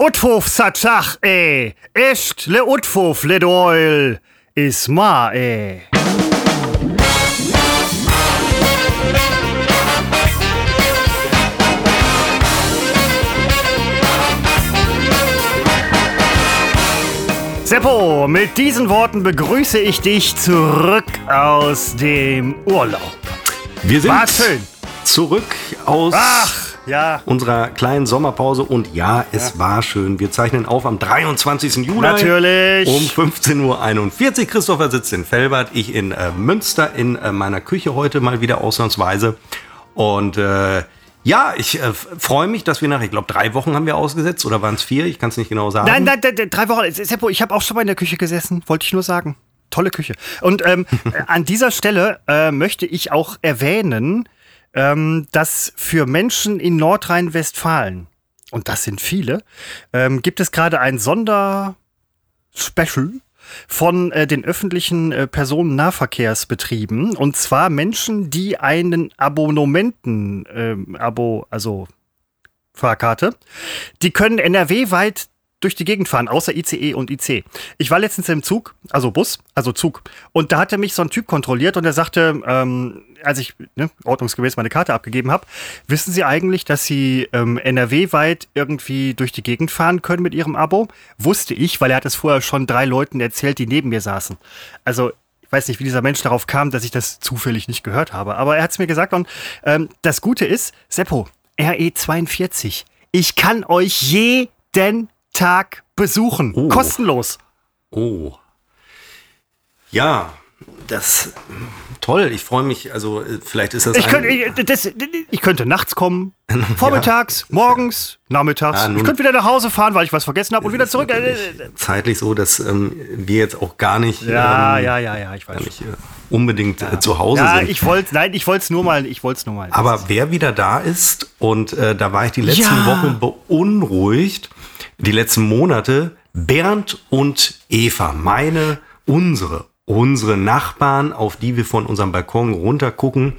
Utfuf satsach, eh. Echt le utfuf le doil. Is ma, eh. Seppo, mit diesen Worten begrüße ich dich zurück aus dem Urlaub. Wir sind War schön. zurück aus Ach, ja. unserer kleinen Sommerpause und ja, es war schön. Wir zeichnen auf am 23. Juli. Natürlich. Um 15.41 Uhr. Christopher sitzt in Felbert, ich in äh, Münster in äh, meiner Küche heute mal wieder ausnahmsweise. Und äh, ja, ich äh, freue mich, dass wir nach, ich glaube, drei Wochen haben wir ausgesetzt oder waren es vier? Ich kann es nicht genau sagen. Nein, nein, nein, drei Wochen. Seppo, ich habe auch schon mal in der Küche gesessen, wollte ich nur sagen. Tolle Küche. Und ähm, äh, an dieser Stelle äh, möchte ich auch erwähnen, ähm, dass für Menschen in Nordrhein-Westfalen, und das sind viele, ähm, gibt es gerade ein Sonderspecial von äh, den öffentlichen äh, Personennahverkehrsbetrieben. Und zwar Menschen, die einen Abonnementen, ähm, Abo, also Fahrkarte, die können NRW-weit durch die Gegend fahren, außer ICE und IC. Ich war letztens im Zug, also Bus, also Zug, und da hatte mich so ein Typ kontrolliert und er sagte, ähm, als ich ne, ordnungsgemäß meine Karte abgegeben habe, wissen Sie eigentlich, dass Sie ähm, NRW-weit irgendwie durch die Gegend fahren können mit Ihrem Abo? Wusste ich, weil er hat es vorher schon drei Leuten erzählt, die neben mir saßen. Also ich weiß nicht, wie dieser Mensch darauf kam, dass ich das zufällig nicht gehört habe, aber er hat es mir gesagt und ähm, das Gute ist, Seppo, RE42, ich kann euch jeden Tag besuchen. Oh. Kostenlos. Oh. Ja, das toll. Ich freue mich. Also äh, vielleicht ist das. Ich könnte, ich, das, ich könnte nachts kommen, vormittags, morgens, nachmittags. Nun- ich könnte wieder nach Hause fahren, weil ich was vergessen habe und wieder zurück. Äh, äh, zeitlich so, dass ähm, wir jetzt auch gar nicht, Ja, ähm, ja, ja, ja, ich weiß. nicht äh, unbedingt äh, zu Hause Ja, sind. ich wollte, nein, ich wollte es nur mal, ich wollte es nur mal. Aber wer wieder da ist, und äh, da war ich die letzten Ja. Wochen beunruhigt, die letzten Monate, Bernd und Eva, meine, unsere, unsere Nachbarn, auf die wir von unserem Balkon runter gucken,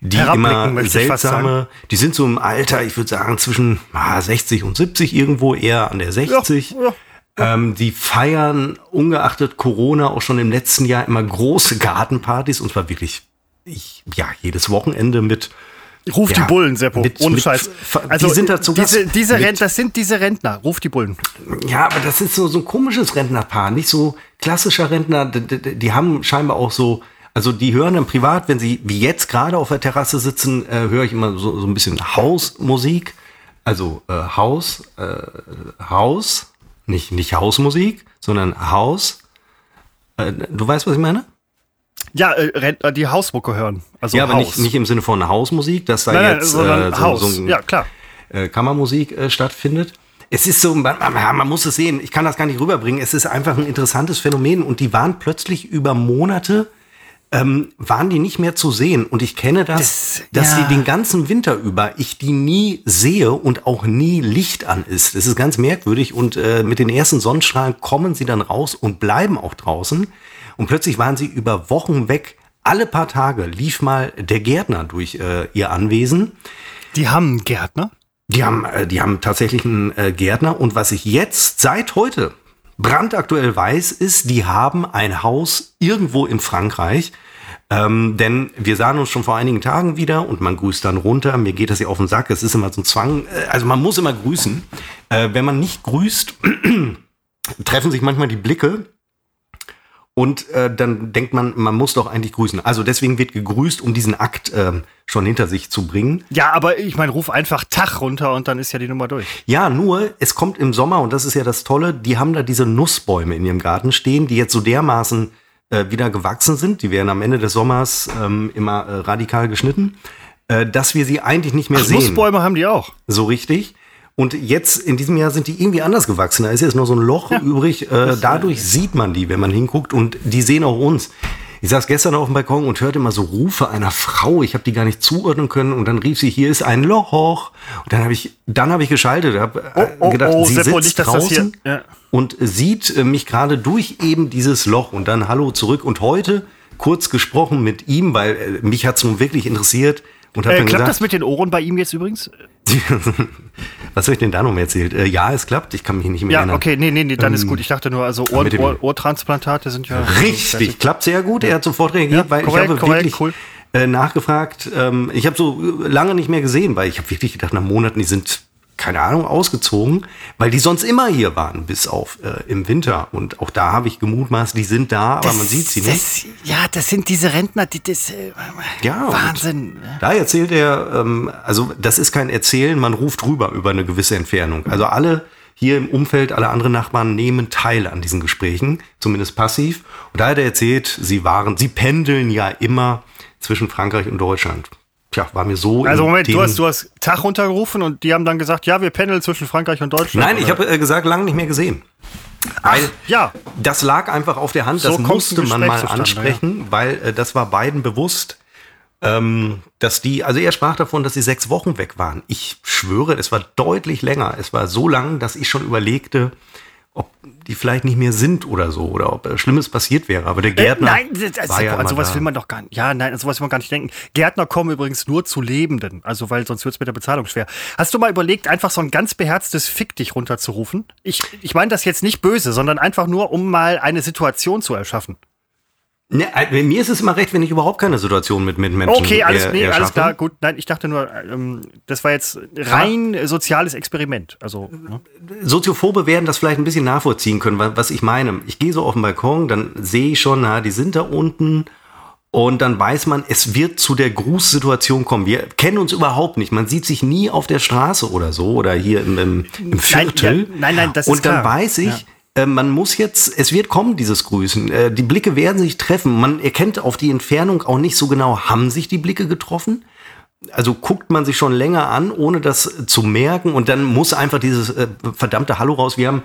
die immer seltsame, die sind so im Alter, ich würde sagen, zwischen ah, 60 und 70 irgendwo, eher an der 60. Ja, ja. Ähm, die feiern ungeachtet Corona auch schon im letzten Jahr immer große Gartenpartys und zwar wirklich, ich, ja, jedes Wochenende mit Ruf die Ja, Bullen, Seppo. mit- Ohne mit- Scheiß. Also die sind dazu diese, diese Rent, das sind diese Rentner. Ruf die Bullen. Ja, aber das ist so, so ein komisches Rentnerpaar, nicht so klassischer Rentner. Die, die, die haben scheinbar auch so, also die hören dann privat, wenn sie wie jetzt gerade auf der Terrasse sitzen, äh, höre ich immer so, so ein bisschen Hausmusik. Also äh, Haus, äh, Haus, nicht, nicht Hausmusik, sondern Haus. Äh, du weißt, was ich meine? Ja, äh, Rentner, die Hausmucke hören. Also ja, aber nicht, nicht im Sinne von Hausmusik, dass da nein, nein, jetzt sondern äh, so, Haus. so ein ja, klar. äh, Kammermusik äh, stattfindet. Es ist so, man, man, muss es sehen, ich kann das gar nicht rüberbringen. Es ist einfach ein interessantes Phänomen und die waren plötzlich über Monate, ähm, waren die nicht mehr zu sehen. Und ich kenne das, Das- dass ja. die den ganzen Winter über ich die nie sehe und auch nie Licht an ist. Das ist ganz merkwürdig und äh, mit den ersten Sonnenstrahlen kommen sie dann raus und bleiben auch draußen. Und plötzlich waren sie über Wochen weg. Alle paar Tage lief mal der Gärtner durch äh, ihr Anwesen. Die haben einen Gärtner. Die haben, äh, die haben tatsächlich einen äh, Gärtner und was ich jetzt seit heute brandaktuell weiß, ist, die haben ein Haus irgendwo in Frankreich. Ähm, denn wir sahen uns schon vor einigen Tagen wieder und man grüßt dann runter. Mir geht das ja auf den Sack. Es ist immer so ein Zwang. Äh, also man muss immer grüßen. Äh, wenn man nicht grüßt, treffen sich manchmal die Blicke. Und äh, dann denkt man, man muss doch eigentlich grüßen. Also deswegen wird gegrüßt, um diesen Akt ähm, schon hinter sich zu bringen. Ja, aber ich meine, ruf einfach Tag runter und dann ist ja die Nummer durch. Ja, nur es kommt im Sommer und das ist ja das Tolle, die haben da diese Nussbäume in ihrem Garten stehen, die jetzt so dermaßen äh, wieder gewachsen sind. Die werden am Ende des Sommers ähm, immer äh, radikal geschnitten, äh, dass wir sie eigentlich nicht mehr Ach, sehen. Nussbäume haben die auch. So richtig. Und jetzt in diesem Jahr sind die irgendwie anders gewachsen. Da ist jetzt nur so ein Loch übrig. Äh, dadurch sieht man die, wenn man hinguckt. Und die sehen auch uns. Ich saß gestern auf dem Balkon und hörte immer so Rufe einer Frau. Ich habe die gar nicht zuordnen können. Und dann rief sie, hier ist ein Loch. Und dann habe ich, dann habe ich geschaltet. Habe Oh, oh, gedacht, oh, sie Seppo, sitzt nicht, dass das draußen ja. und sieht äh, mich gerade durch eben dieses Loch. Und dann Hallo zurück. Und heute kurz gesprochen mit ihm, weil äh, mich hat es nun wirklich interessiert. Und Äh, klappt gesagt, das mit den Ohren bei ihm jetzt übrigens? Was habe ich denn da noch mehr erzählt? Äh, ja, es klappt, ich kann mich nicht mehr Ja, erinnern. okay, nee, nee, nee, dann ist Ähm, gut. Ich dachte nur, also Ohr, Ohr, Ohrtransplantate sind ja. Richtig, klappt sehr gut. Er hat sofort reagiert, Ja, weil korrekt, ich habe korrekt, wirklich cool. äh, nachgefragt. Ähm, ich habe so lange nicht mehr gesehen, weil ich habe wirklich gedacht, nach Monaten, die sind, keine Ahnung, ausgezogen, weil die sonst immer hier waren, bis auf äh, im Winter. Und auch da habe ich gemutmaßt, die sind da, aber man sieht sie nicht. das, Ja, das sind diese Rentner, die das. Äh, Ja, Wahnsinn. Da erzählt er, ähm, also das ist kein Erzählen, man ruft rüber über eine gewisse Entfernung. Also alle hier im Umfeld, alle anderen Nachbarn nehmen teil an diesen Gesprächen, zumindest passiv. Und da hat er erzählt, sie waren, sie pendeln ja immer zwischen Frankreich und Deutschland. Tja, war mir so. Also Moment, du hast, du hast Tag runtergerufen und die haben dann gesagt, ja, wir pendeln zwischen Frankreich und Deutschland. Nein, ich oder? habe äh, gesagt, lange nicht mehr gesehen. Ach, Weil ja. Das lag einfach auf der Hand, So das musste man mal ansprechen, weil äh, das war beiden bewusst, ähm, dass die, also er sprach davon, dass sie sechs Wochen weg waren. Ich schwöre, es war deutlich länger. Es war so lang, dass ich schon überlegte, ob die vielleicht nicht mehr sind oder so, oder ob äh, Schlimmes passiert wäre. Aber der Äh, Gärtner nein, das, war ja an sowas da. will man doch gar nicht. Ja, nein, an sowas will man gar nicht denken. Gärtner kommen übrigens nur zu Lebenden, also weil sonst wird es mit der Bezahlung schwer. Hast du mal überlegt, einfach so ein ganz beherztes Fick dich runterzurufen? Ich, ich meine das jetzt nicht böse, sondern einfach nur, um mal eine Situation zu erschaffen. Ne, äh, mir ist es immer recht, wenn ich überhaupt keine Situation mit, mit Menschen Okay, alles, er- nee, alles klar, gut. Nein, ich dachte nur, ähm, das war jetzt rein äh, soziales Experiment. Also, ne? Soziophobe werden das vielleicht ein bisschen nachvollziehen können, wa- was ich meine. Ich gehe so auf den Balkon, dann sehe ich schon, na, die sind da unten. Und dann weiß man, es wird zu der Grußsituation kommen. Wir kennen uns überhaupt nicht. Man sieht sich nie auf der Straße oder so oder hier im, im, im Viertel. ja, nein, nein, das ist Und dann klar. weiß ich, Ja. Äh, man muss jetzt, es wird kommen, dieses Grüßen. Äh, die Blicke werden sich treffen. Man erkennt auf die Entfernung auch nicht so genau, haben sich die Blicke getroffen? also guckt man sich schon länger an, ohne das zu merken und dann muss einfach dieses äh, verdammte Hallo raus. Wir haben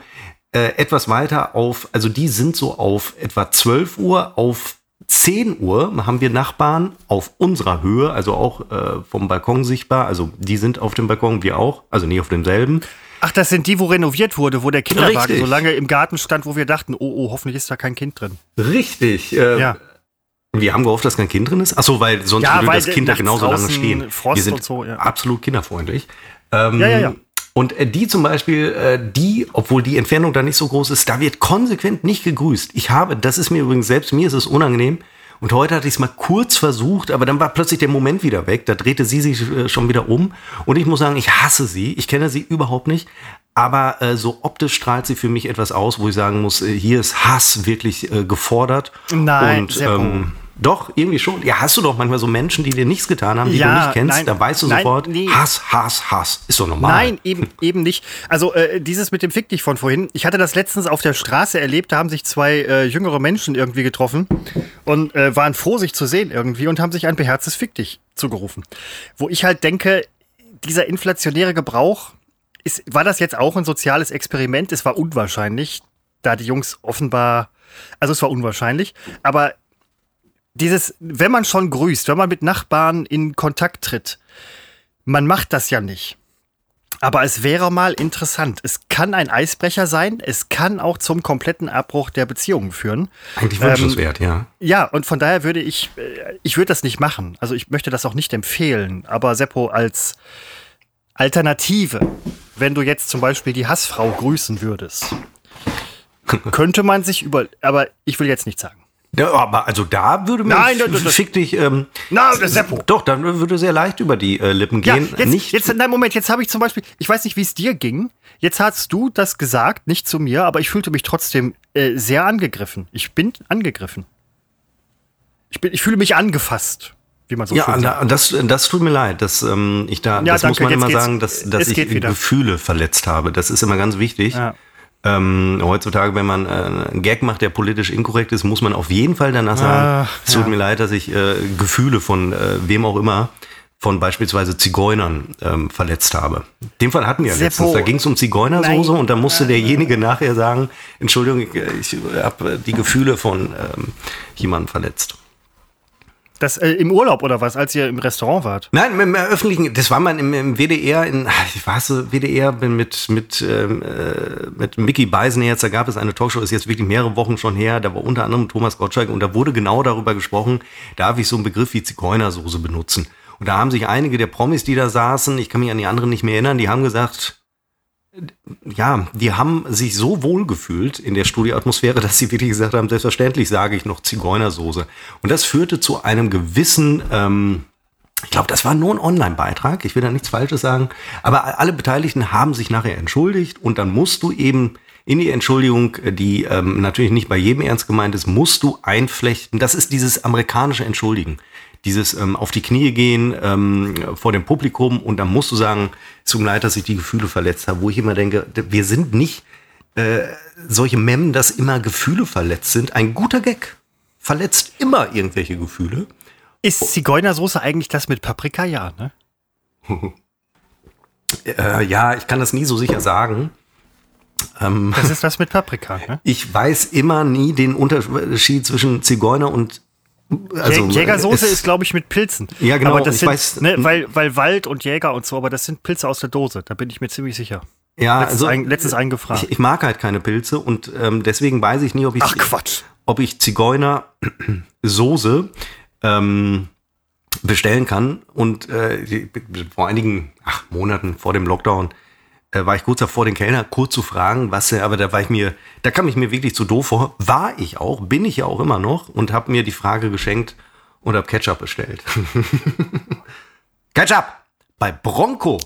äh, etwas weiter auf, also die sind so auf etwa 12 Uhr, auf 10 Uhr haben wir Nachbarn auf unserer Höhe, also auch äh, vom Balkon sichtbar, also die sind auf dem Balkon, wir auch, also nicht auf demselben. Ach, das sind die, wo renoviert wurde, wo der Kinderwagen Richtig. so lange im Garten stand, wo wir dachten, oh, oh, hoffentlich ist da kein Kind drin. Richtig. Äh, Ja. Wir haben gehofft, dass kein Kind drin ist. Achso, weil sonst Ja, würde weil das Kind da genauso lange stehen. Frost wir sind und so, ja. absolut kinderfreundlich. Ähm, Ja, ja, ja. Und äh, die zum Beispiel, äh, die, obwohl die Entfernung da nicht so groß ist, da wird konsequent nicht gegrüßt. Ich habe, das ist mir übrigens selbst, mir ist es unangenehm. Und heute hatte ich es mal kurz versucht, aber dann war plötzlich der Moment wieder weg. Da drehte sie sich äh, schon wieder um. Und ich muss sagen, ich hasse sie. Ich kenne sie überhaupt nicht. Aber äh, so optisch strahlt sie für mich etwas aus, wo ich sagen muss, äh, hier ist Hass wirklich äh, gefordert. Nein, Und Seppo. ähm, doch, irgendwie schon. Ja, hast du doch manchmal so Menschen, die dir nichts getan haben, die Ja, du nicht kennst. nein, da weißt du nein, sofort, nee. Hass, Hass, Hass. Ist doch normal. Nein, eben, eben nicht. Also äh, dieses mit dem Fick dich von vorhin. Ich hatte das letztens auf der Straße erlebt. Da haben sich zwei äh, jüngere Menschen irgendwie getroffen und äh, waren froh, sich zu sehen irgendwie und haben sich ein beherztes Fick dich zugerufen. Wo ich halt denke, dieser inflationäre Gebrauch, ist, war das jetzt auch ein soziales Experiment? Es war unwahrscheinlich, da die Jungs offenbar, also es war unwahrscheinlich, aber dieses, wenn man schon grüßt, wenn man mit Nachbarn in Kontakt tritt, man macht das ja nicht. Aber es wäre mal interessant. Es kann ein Eisbrecher sein, es kann auch zum kompletten Abbruch der Beziehungen führen. Eigentlich Ähm, wünschenswert, ja. Ja, und von daher würde ich, äh, ich würde das nicht machen. Also ich möchte das auch nicht empfehlen. Aber Seppo als Alternative, wenn du jetzt zum Beispiel die Hassfrau grüßen würdest, könnte man sich über, aber ich will jetzt nichts sagen. Ja. Aber also da würde mir Nein, das- das- fick dich. Ähm, das Seppo. Doch, dann würde sehr leicht über die äh, Lippen Ja, gehen. jetzt, nicht, jetzt, nein, Moment, jetzt habe ich zum Beispiel, ich weiß nicht, wie es dir ging. Jetzt hast du das gesagt, nicht zu mir, aber ich fühlte mich trotzdem äh, sehr angegriffen. Ich bin angegriffen. Ich, bin, ich fühle mich angefasst, wie man so ja, na, das, das tut mir leid, dass dass ich da, Ja, das muss danke, man jetzt immer sagen, dass, dass ich. Gefühle verletzt habe. Das ist immer ganz wichtig. Ja. Ähm, heutzutage, wenn man äh, einen Gag macht, der politisch inkorrekt ist, muss man auf jeden Fall danach sagen, Ach, es tut ja. mir leid, dass ich äh, Gefühle von äh, wem auch immer, von beispielsweise Zigeunern ähm, verletzt habe. Den Fall hatten wir ja letztens. Da ging es um Zigeunersoße Nein. und da musste derjenige nachher sagen, Entschuldigung, ich, ich habe die Gefühle von ähm, jemandem verletzt. Das äh, im Urlaub oder was, als ihr im Restaurant wart? Nein, im, öffentlichen, das war mal im, im WDR, in, ich so, WDR bin mit, mit, ähm, äh, mit Mickey Beisenherz, da gab es eine Talkshow, ist jetzt wirklich mehrere Wochen schon her, da war unter anderem Thomas Gottschalk und da wurde genau darüber gesprochen, darf ich so einen Begriff wie Zigeunersoße benutzen. Und da haben sich einige der Promis, die da saßen, ich kann mich an die anderen nicht mehr erinnern, die haben gesagt, ja, die haben sich so wohl gefühlt in der Studioatmosphäre, dass sie wirklich gesagt haben, selbstverständlich sage ich noch Zigeunersoße. Und das führte zu einem gewissen, ähm, ich glaube, das war nur ein Online-Beitrag, ich will da nichts Falsches sagen, aber alle Beteiligten haben sich nachher entschuldigt und dann musst du eben in die Entschuldigung, die ähm, natürlich nicht bei jedem ernst gemeint ist, musst du einflechten. Das ist dieses amerikanische Entschuldigen dieses ähm, auf die Knie gehen ähm, vor dem Publikum und dann musst du sagen, es tut mir leid, dass ich die Gefühle verletzt habe, wo ich immer denke, wir sind nicht äh, solche Memmen, dass immer Gefühle verletzt sind. Ein guter Gag verletzt immer irgendwelche Gefühle. Ist Zigeunersoße eigentlich das mit Paprika? Ja, ne? äh, ja, ich kann das nie so sicher sagen. Ähm, das ist das mit Paprika, ne? Ich weiß immer nie den Unterschied zwischen Zigeuner und also, Jägersoße ist, glaube ich, mit Pilzen. Ja, genau. Aber das sind, weiß, ne, weil, weil Wald und Jäger und so, aber das sind Pilze aus der Dose. Da bin ich mir ziemlich sicher. Ja, letztens also ein, letztens eingefragt. Ich, ich, mag halt keine Pilze und ähm, deswegen weiß ich nie, ob ich Ach Quatsch, ob ich Zigeuner Soße ähm, bestellen kann. Und äh, vor einigen ach, Monaten vor dem Lockdown äh, war ich kurz davor, den Kellner kurz zu fragen, was er, aber da war ich mir, da kam ich mir wirklich zu doof vor. War ich auch, bin ich ja auch immer noch und habe mir die Frage geschenkt und habe Ketchup bestellt. Ketchup! Bei Bronco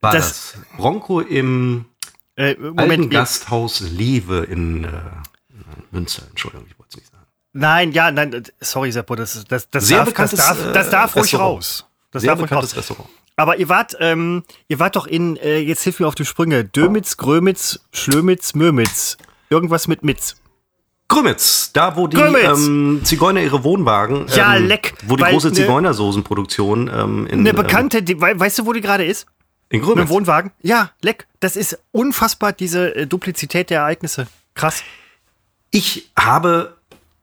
war das. das. Bronco im äh, Moment, alten Gasthaus Liebe in äh, Münster. Entschuldigung, ich wollte es nicht sagen. Nein, ja, nein, sorry, Seppo, das, das, das, Sehr darf, das darf, das darf ruhig raus. Das Sehr darf bekanntes raus. Restaurant. Aber ihr wart, ähm, ihr wart doch in, äh, jetzt hilf mir auf die Sprünge, Dömitz, Grömitz, Schlömitz, Mömitz. Irgendwas mit Mitz. Grömitz, da wo die ähm, Zigeuner ihre Wohnwagen, ja, ähm, leck, wo die große ne Zigeunersoßenproduktion ähm, in eine Bekannte, die, weißt du, wo die gerade ist? In Grömitz. Im Wohnwagen? Ja, leck. Das ist unfassbar, diese äh, Duplizität der Ereignisse. Krass. Ich habe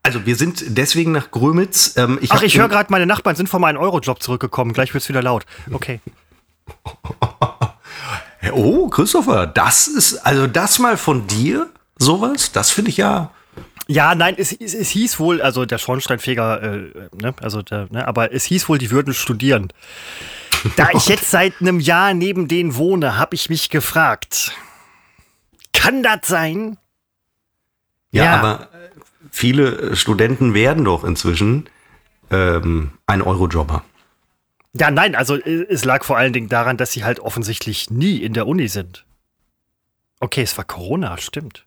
also wir sind deswegen nach Grömitz. Ähm, ich Ach, ich höre gerade, meine Nachbarn sind von meinem Eurojob zurückgekommen. Gleich wird's wieder laut. Okay. oh, Christopher, das ist, also das mal von dir, sowas, das finde ich ja. Ja, nein, es, es, es, hieß wohl, also der Schornsteinfeger, äh, ne, also der, ne, aber es hieß wohl, die würden studieren. Da ich jetzt seit einem Jahr neben denen wohne, habe ich mich gefragt, kann das sein? Ja, ja, aber viele Studenten werden doch inzwischen ähm, ein Eurojobber. Ja, nein, also äh, es lag vor allen Dingen daran, dass sie halt offensichtlich nie in der Uni sind. Okay, es war Corona, stimmt.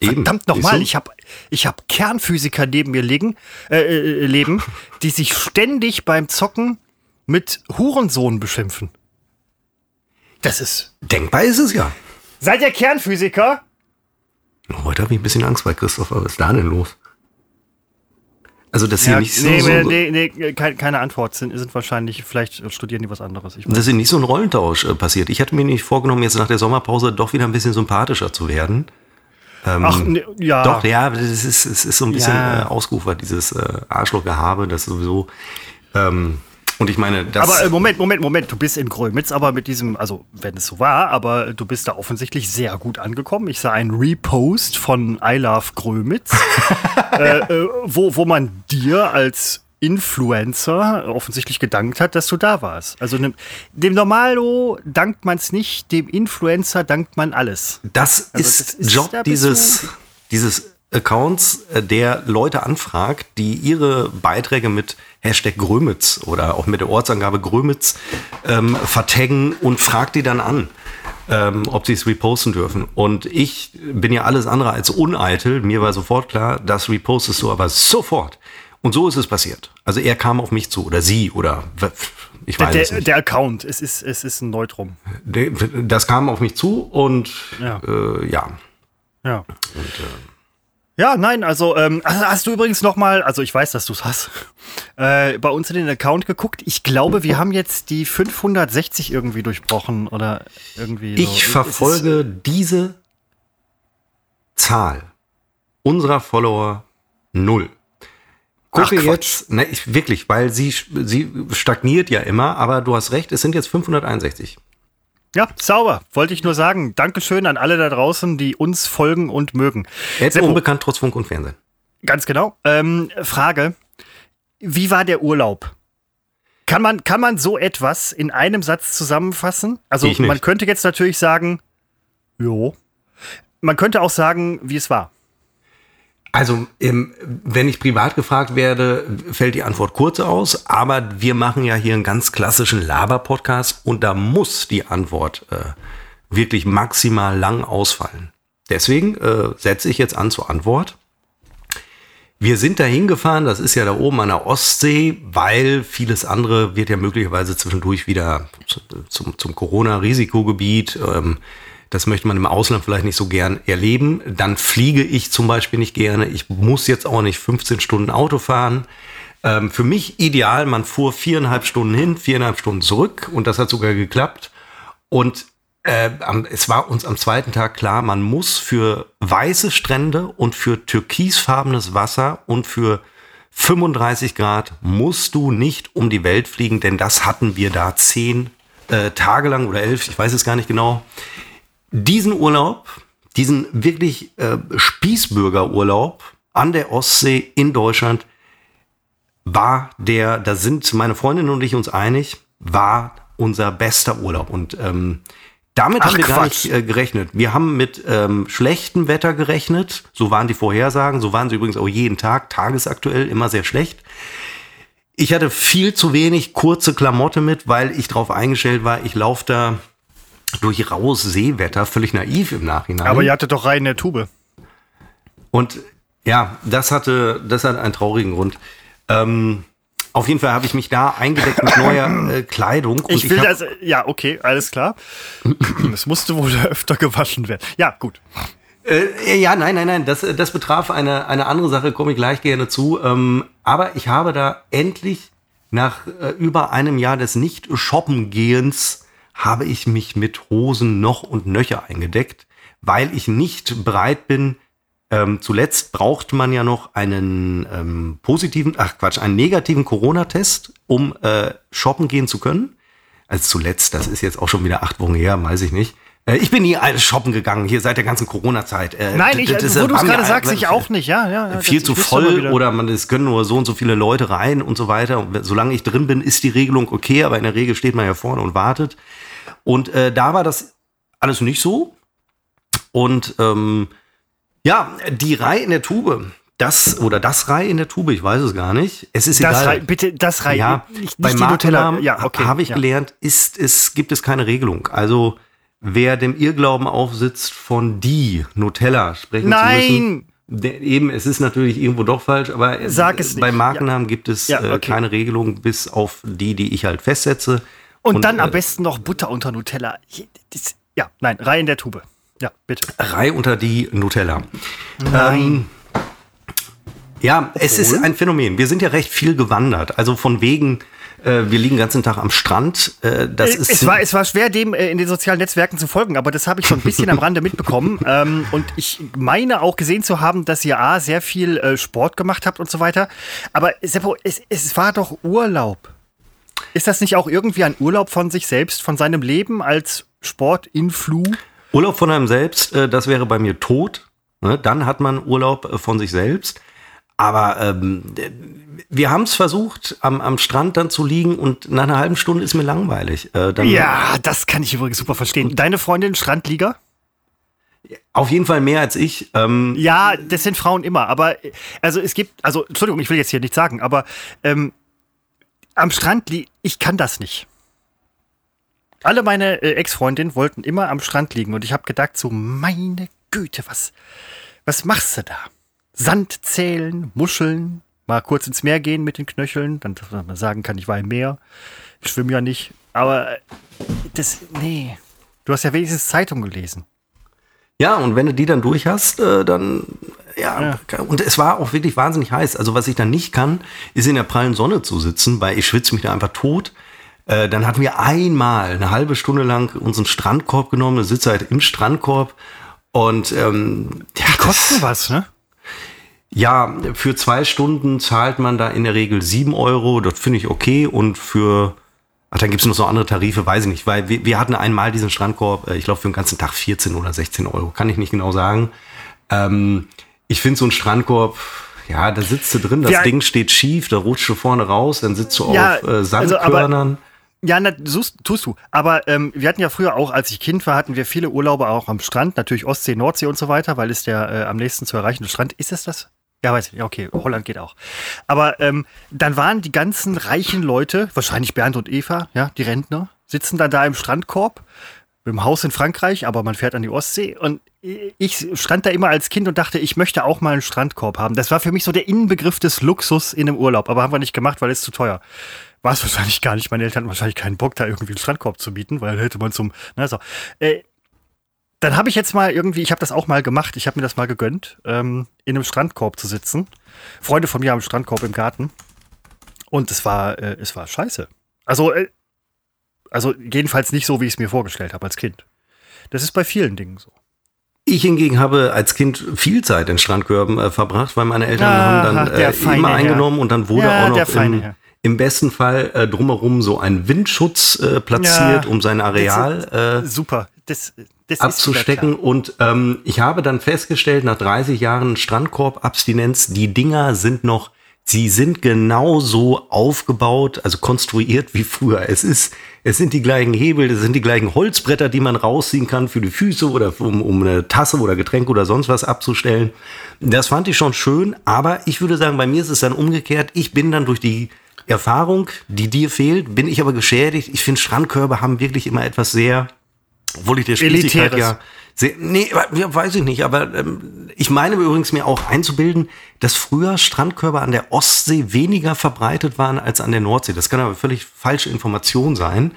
Eben. Verdammt nochmal, ich habe ich hab Kernphysiker neben mir liegen, äh, äh, leben, die sich ständig beim Zocken mit Hurensohn beschimpfen. Das ist. Denkbar ist es ja. Seid ihr Kernphysiker? Heute habe ich ein bisschen Angst bei Christopher. Was ist da denn los? Also, dass sie ja, nicht so. Nee, so, nee, nee, keine Antwort. Sind, sind wahrscheinlich, vielleicht studieren die was anderes. dass hier nicht so ein Rollentausch äh, passiert. Ich hatte mir nicht vorgenommen, jetzt nach der Sommerpause doch wieder ein bisschen sympathischer zu werden. Ähm, Ach, ne, ja. Doch, ja, es ist, es ist so ein bisschen ja. äh, ausgeufert, dieses äh, Arschlochgehabe, das sowieso. Ähm, und ich meine, das. Aber äh, Moment, Moment, Moment. Du bist in Grömitz, aber mit diesem, also wenn es so war, aber du bist da offensichtlich sehr gut angekommen. Ich sah einen Repost von I Love Grömitz, äh, äh, wo, wo man dir als Influencer offensichtlich gedankt hat, dass du da warst. Also dem, dem Normalo dankt man es nicht, dem Influencer dankt man alles. Das, also ist, das ist Job dieses, dieses Accounts, äh, der Leute anfragt, die ihre Beiträge mit Hashtag Grömitz oder auch mit der Ortsangabe Grömitz ähm, vertaggen und fragt die dann an, ähm, ob sie es reposten dürfen. Und ich bin ja alles andere als uneitel. Mir war sofort klar, das repostest du aber sofort. Und so ist es passiert. Also er kam auf mich zu oder sie oder ich weiß der, es nicht. Der Account, es ist, es ist ein Neutrum. Das kam auf mich zu und ja. Äh, ja. ja. Und, äh, ja, nein, also ähm, hast du übrigens noch mal, also ich weiß, dass du es hast, äh, bei uns in den Account geguckt. Ich glaube, wir haben jetzt die 560 irgendwie durchbrochen oder irgendwie. So. Ich verfolge diese Zahl unserer Follower null. Gucke Ach, jetzt, ne, ich, wirklich, weil sie, sie stagniert ja immer, aber du hast recht, es sind jetzt 561. Ja, sauber. Wollte ich nur sagen. Dankeschön an alle da draußen, die uns folgen und mögen. Jetzt unbekannt trotz Funk und Fernsehen. Ganz genau. Ähm, Frage: Wie war der Urlaub? Kann man, kann man so etwas in einem Satz zusammenfassen? Also man könnte jetzt natürlich sagen, jo. Man könnte auch sagen, wie es war. Also, wenn ich privat gefragt werde, fällt die Antwort kurz aus. Aber wir machen ja hier einen ganz klassischen Laber-Podcast und da muss die Antwort äh, wirklich maximal lang ausfallen. Deswegen äh, setze ich jetzt an zur Antwort. Wir sind da hingefahren, das ist ja da oben an der Ostsee, weil vieles andere wird ja möglicherweise zwischendurch wieder zum, zum Corona-Risikogebiet. Ähm, das möchte man im Ausland vielleicht nicht so gern erleben. Dann fliege ich zum Beispiel nicht gerne. Ich muss jetzt auch nicht 15 Stunden Auto fahren. Ähm, für mich ideal, man fuhr viereinhalb Stunden hin, viereinhalb Stunden zurück und das hat sogar geklappt. Und äh, es war uns am zweiten Tag klar, man muss für weiße Strände und für türkisfarbenes Wasser und für 35 Grad musst du nicht um die Welt fliegen, denn das hatten wir da zehn äh, Tage lang oder elf, ich weiß es gar nicht genau. Diesen Urlaub, diesen wirklich äh, Spießbürgerurlaub an der Ostsee in Deutschland war der, da sind meine Freundin und ich uns einig, war unser bester Urlaub. Und ähm, damit Ach, haben wir Quatsch. gar nicht äh, gerechnet. Wir haben mit ähm, schlechtem Wetter gerechnet. So waren die Vorhersagen. So waren sie übrigens auch jeden Tag, tagesaktuell, immer sehr schlecht. Ich hatte viel zu wenig kurze Klamotte mit, weil ich darauf eingestellt war, ich laufe da durch raues Seewetter, völlig naiv im Nachhinein. Aber ihr hattet doch rein in der Tube. Und ja, das hatte, das hat einen traurigen Grund. Ähm, auf jeden Fall habe ich mich da eingedeckt mit neuer äh, Kleidung. ich will ich das, ja, okay, alles klar. Es musste wohl öfter gewaschen werden. Ja, gut. Äh, ja, nein, nein, nein, das, das betraf eine, eine andere Sache, komme ich gleich gerne zu. Ähm, aber ich habe da endlich nach äh, über einem Jahr des Nicht-Shoppen-Gehens habe ich mich mit Hosen noch und nöcher eingedeckt, weil ich nicht bereit bin, ähm, zuletzt braucht man ja noch einen ähm, positiven, ach Quatsch, einen negativen Corona-Test, um äh, shoppen gehen zu können. Also zuletzt, das ist jetzt auch schon wieder acht Wochen her, weiß ich nicht. Äh, ich bin nie alles shoppen gegangen, hier seit der ganzen Corona-Zeit. Äh, Nein, ich, das, wo du es gerade sagst, ich auch nicht, ja, ja. viel zu voll oder man, es können nur so und so viele Leute rein und so weiter. Und solange ich drin bin, ist die Regelung okay, aber in der Regel steht man ja vorne und wartet. Und äh, da war das alles nicht so. Und ähm, ja, die Reihe in der Tube. Das oder das Reihe in der Tube, ich weiß es gar nicht. Es ist das egal. Rei, bitte das Reihe. Ja, nicht, nicht bei Markennamen ja, okay, habe ich ja. gelernt, ist es gibt es keine Regelung. Also wer dem Irrglauben aufsitzt, von die Nutella sprechen Nein. zu müssen. Der, eben, es ist natürlich irgendwo doch falsch, aber Sag es bei Markennamen ja. gibt es äh, okay. äh, keine Regelung, bis auf die, die ich halt festsetze. Und, Und dann äh, am besten noch Butter unter Nutella. Ja, nein, Reihe in der Tube. Ja, bitte. Reihe unter die Nutella. Nein. Ähm, ja, es ist ein Phänomen. Wir sind ja recht viel gewandert. Also von wegen, äh, wir liegen den ganzen Tag am Strand. Äh, das ist es, war, es war schwer, dem äh, in den sozialen Netzwerken zu folgen, aber das habe ich schon ein bisschen am Rande mitbekommen. Ähm, und ich meine auch gesehen zu haben, dass ihr A, sehr viel äh, Sport gemacht habt und so weiter. Aber Seppo, es, es war doch Urlaub. Ist das nicht auch irgendwie ein Urlaub von sich selbst, von seinem Leben als Sportinflu? Urlaub von einem selbst, äh, das wäre bei mir tot. Ne? Dann hat man Urlaub äh, von sich selbst. Aber ähm, wir haben es versucht, am, am Strand dann zu liegen und nach einer halben Stunde ist mir langweilig. Äh, ja, das kann ich übrigens super verstehen. Deine Freundin Strandlieger? Auf jeden Fall mehr als ich. Ähm ja, das sind Frauen immer. Aber also es gibt, also Entschuldigung, ich will jetzt hier nichts sagen, aber ähm, am Strand, ich kann das nicht. Alle meine äh, Ex-Freundinnen wollten immer am Strand liegen und ich habe gedacht, so meine Güte, was, was machst du da? Sand zählen, Muscheln, mal kurz ins Meer gehen mit den Knöcheln, dann dass man sagen kann, ich war im Meer. Ich schwimme ja nicht. Aber äh, das, nee. Du hast ja wenigstens Zeitung gelesen. Ja, und wenn du die dann durch hast, äh, dann ja, ja, und es war auch wirklich wahnsinnig heiß. Also was ich dann nicht kann, ist in der prallen Sonne zu sitzen, weil ich schwitze mich da einfach tot. Äh, dann hatten wir einmal eine halbe Stunde lang unseren Strandkorb genommen, eine sitze halt im Strandkorb und ähm, ja, die kosten was, ne? Ja, für zwei Stunden zahlt man da in der Regel sieben Euro. Das finde ich okay. Und für, ach, dann gibt es noch so andere Tarife, weiß ich nicht. Weil wir, wir hatten einmal diesen Strandkorb, äh, ich glaube für den ganzen Tag 14 oder 16 Euro. Kann ich nicht genau sagen. Ähm, ich finde so ein Strandkorb, Ja, da sitzt du drin, das Ja. Ding steht schief, da rutscht du vorne raus, dann sitzt du Ja, auf äh, also, Sandkörnern. Ja, na, suchst, tust du. Aber ähm, wir hatten ja früher auch, als ich Kind war, hatten wir viele Urlaube auch am Strand, natürlich Ostsee, Nordsee und so weiter, weil es der äh, am nächsten zu erreichende Strand ist. Es das? Ja, weiß ich. Ja, okay, Holland geht auch. Aber ähm, dann waren die ganzen reichen Leute, wahrscheinlich Bernd und Eva, ja, die Rentner, sitzen dann da im Strandkorb dem Haus in Frankreich, aber man fährt an die Ostsee und ich stand da immer als Kind und dachte, ich möchte auch mal einen Strandkorb haben. Das war für mich so der Innenbegriff des Luxus in einem Urlaub, aber haben wir nicht gemacht, weil es zu teuer. War es wahrscheinlich gar nicht. Meine Eltern hatten wahrscheinlich keinen Bock, da irgendwie einen Strandkorb zu bieten, weil dann hätte man zum. Na so. Äh, dann habe ich jetzt mal irgendwie, ich habe das auch mal gemacht, ich habe mir das mal gegönnt, ähm, in einem Strandkorb zu sitzen. Freunde von mir haben einen Strandkorb im Garten. Und es war, äh, es war scheiße. Also, äh, also jedenfalls nicht so, wie ich es mir vorgestellt habe als Kind. Das ist bei vielen Dingen so. Ich hingegen habe als Kind viel Zeit in Strandkörben äh, verbracht, weil meine Eltern Ah, haben dann äh, immer Herr. eingenommen und dann wurde Ja, auch noch im, Herr. im besten Fall äh, drumherum so ein Windschutz äh, platziert, Ja, um sein Areal äh, Super. Das, das abzustecken. Und ähm, ich habe dann festgestellt, nach 30 Jahren Strandkorb-Abstinenz, die Dinger sind noch, sie sind genauso aufgebaut, also konstruiert wie früher. Es ist, es sind die gleichen Hebel, es sind die gleichen Holzbretter, die man rausziehen kann für die Füße oder um, um eine Tasse oder Getränk oder sonst was abzustellen. Das fand ich schon schön, aber ich würde sagen, bei mir ist es dann umgekehrt. Ich bin dann durch die Erfahrung, die dir fehlt, bin ich aber geschädigt. Ich finde, Strandkörbe haben wirklich immer etwas sehr, obwohl ich der Spießigkeit ja sehr, nee, weiß ich nicht, aber ähm, ich meine übrigens mir auch einzubilden, dass früher Strandkörbe an der Ostsee weniger verbreitet waren als an der Nordsee. Das kann aber völlig falsche Information sein.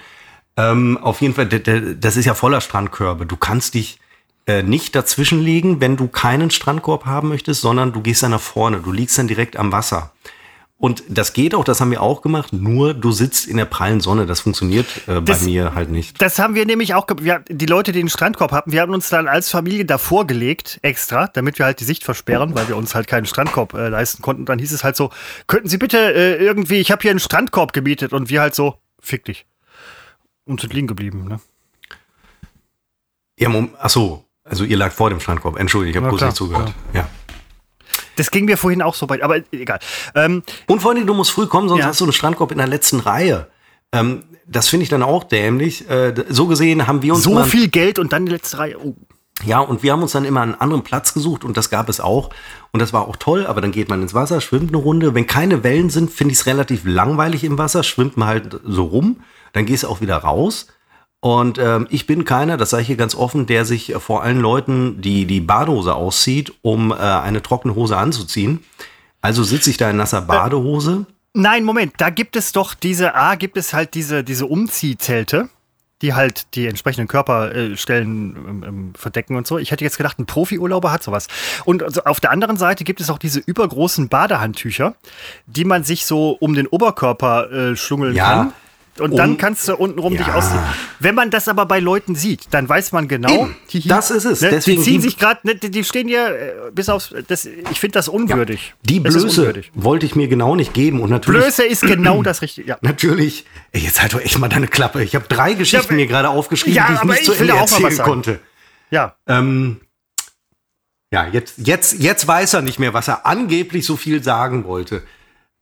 Ähm, auf jeden Fall, das ist ja voller Strandkörbe. Du kannst dich äh, nicht dazwischenlegen, wenn du keinen Strandkorb haben möchtest, sondern du gehst dann nach vorne. Du liegst dann direkt am Wasser. Und das geht auch, das haben wir auch gemacht, nur du sitzt in der prallen Sonne. Das funktioniert äh, bei Das- mir halt nicht. Das haben wir nämlich auch, wir, die Leute, die den Strandkorb hatten, wir haben uns dann als Familie davor gelegt, extra, damit wir halt die Sicht versperren, weil wir uns halt keinen Strandkorb äh, leisten konnten. Dann hieß es halt so, könnten Sie bitte äh, irgendwie, ich habe hier einen Strandkorb gemietet und wir halt so, fick dich. Und sind liegen geblieben, ne? Ja, ach so, also ihr lag vor dem Strandkorb. Entschuldigung, ich habe kurz nicht zugehört. Ja. Das ging mir vorhin auch so weit, aber egal. Ähm, Und vor allem, du musst früh kommen, sonst Ja. hast du einen Strandkorb in der letzten Reihe. Ähm, das finde ich dann auch dämlich. Äh, so gesehen haben wir uns so viel Geld und dann die letzte Reihe. Oh. ja, und wir haben uns dann immer einen anderen Platz gesucht und das gab es auch. Und das war auch toll, aber dann geht man ins Wasser, schwimmt eine Runde. Wenn keine Wellen sind, finde ich es relativ langweilig im Wasser, schwimmt man halt so rum, dann gehst du auch wieder raus. Und ähm, ich bin keiner, das sage ich hier ganz offen, der sich äh, vor allen Leuten die, die Badehose auszieht, um äh, eine trockene Hose anzuziehen. Also sitze ich da in nasser Badehose. Nein, Moment, da gibt es doch diese, A, gibt es halt diese, diese Umziehzelte, die halt die entsprechenden Körperstellen ähm, ähm, verdecken und so. Ich hätte jetzt gedacht, ein Profiurlauber hat sowas. Und also auf der anderen Seite gibt es auch diese übergroßen Badehandtücher, die man sich so um den Oberkörper äh, schlungeln Ja. kann. Und dann Um- kannst du untenrum dich Ja. ausziehen. Wenn man das aber bei Leuten sieht, dann weiß man genau, Eben, das ist es. Ne, Deswegen die ziehen die- sich gerade, ne, die die stehen hier äh, bis aufs. Das, ich finde das unwürdig. Die Das ist Blöße unwürdig. wollte ich mir genau nicht geben. Und natürlich, Blöße ist genau das Richtige. Ja. natürlich, ey, jetzt halt doch echt mal deine Klappe. Ich habe drei Geschichten Ja, mir gerade aufgeschrieben, ja, die ich nicht ich zu Ende erzählen konnte. ja. Ähm, ja, jetzt, jetzt, jetzt weiß er nicht mehr, was er angeblich so viel sagen wollte.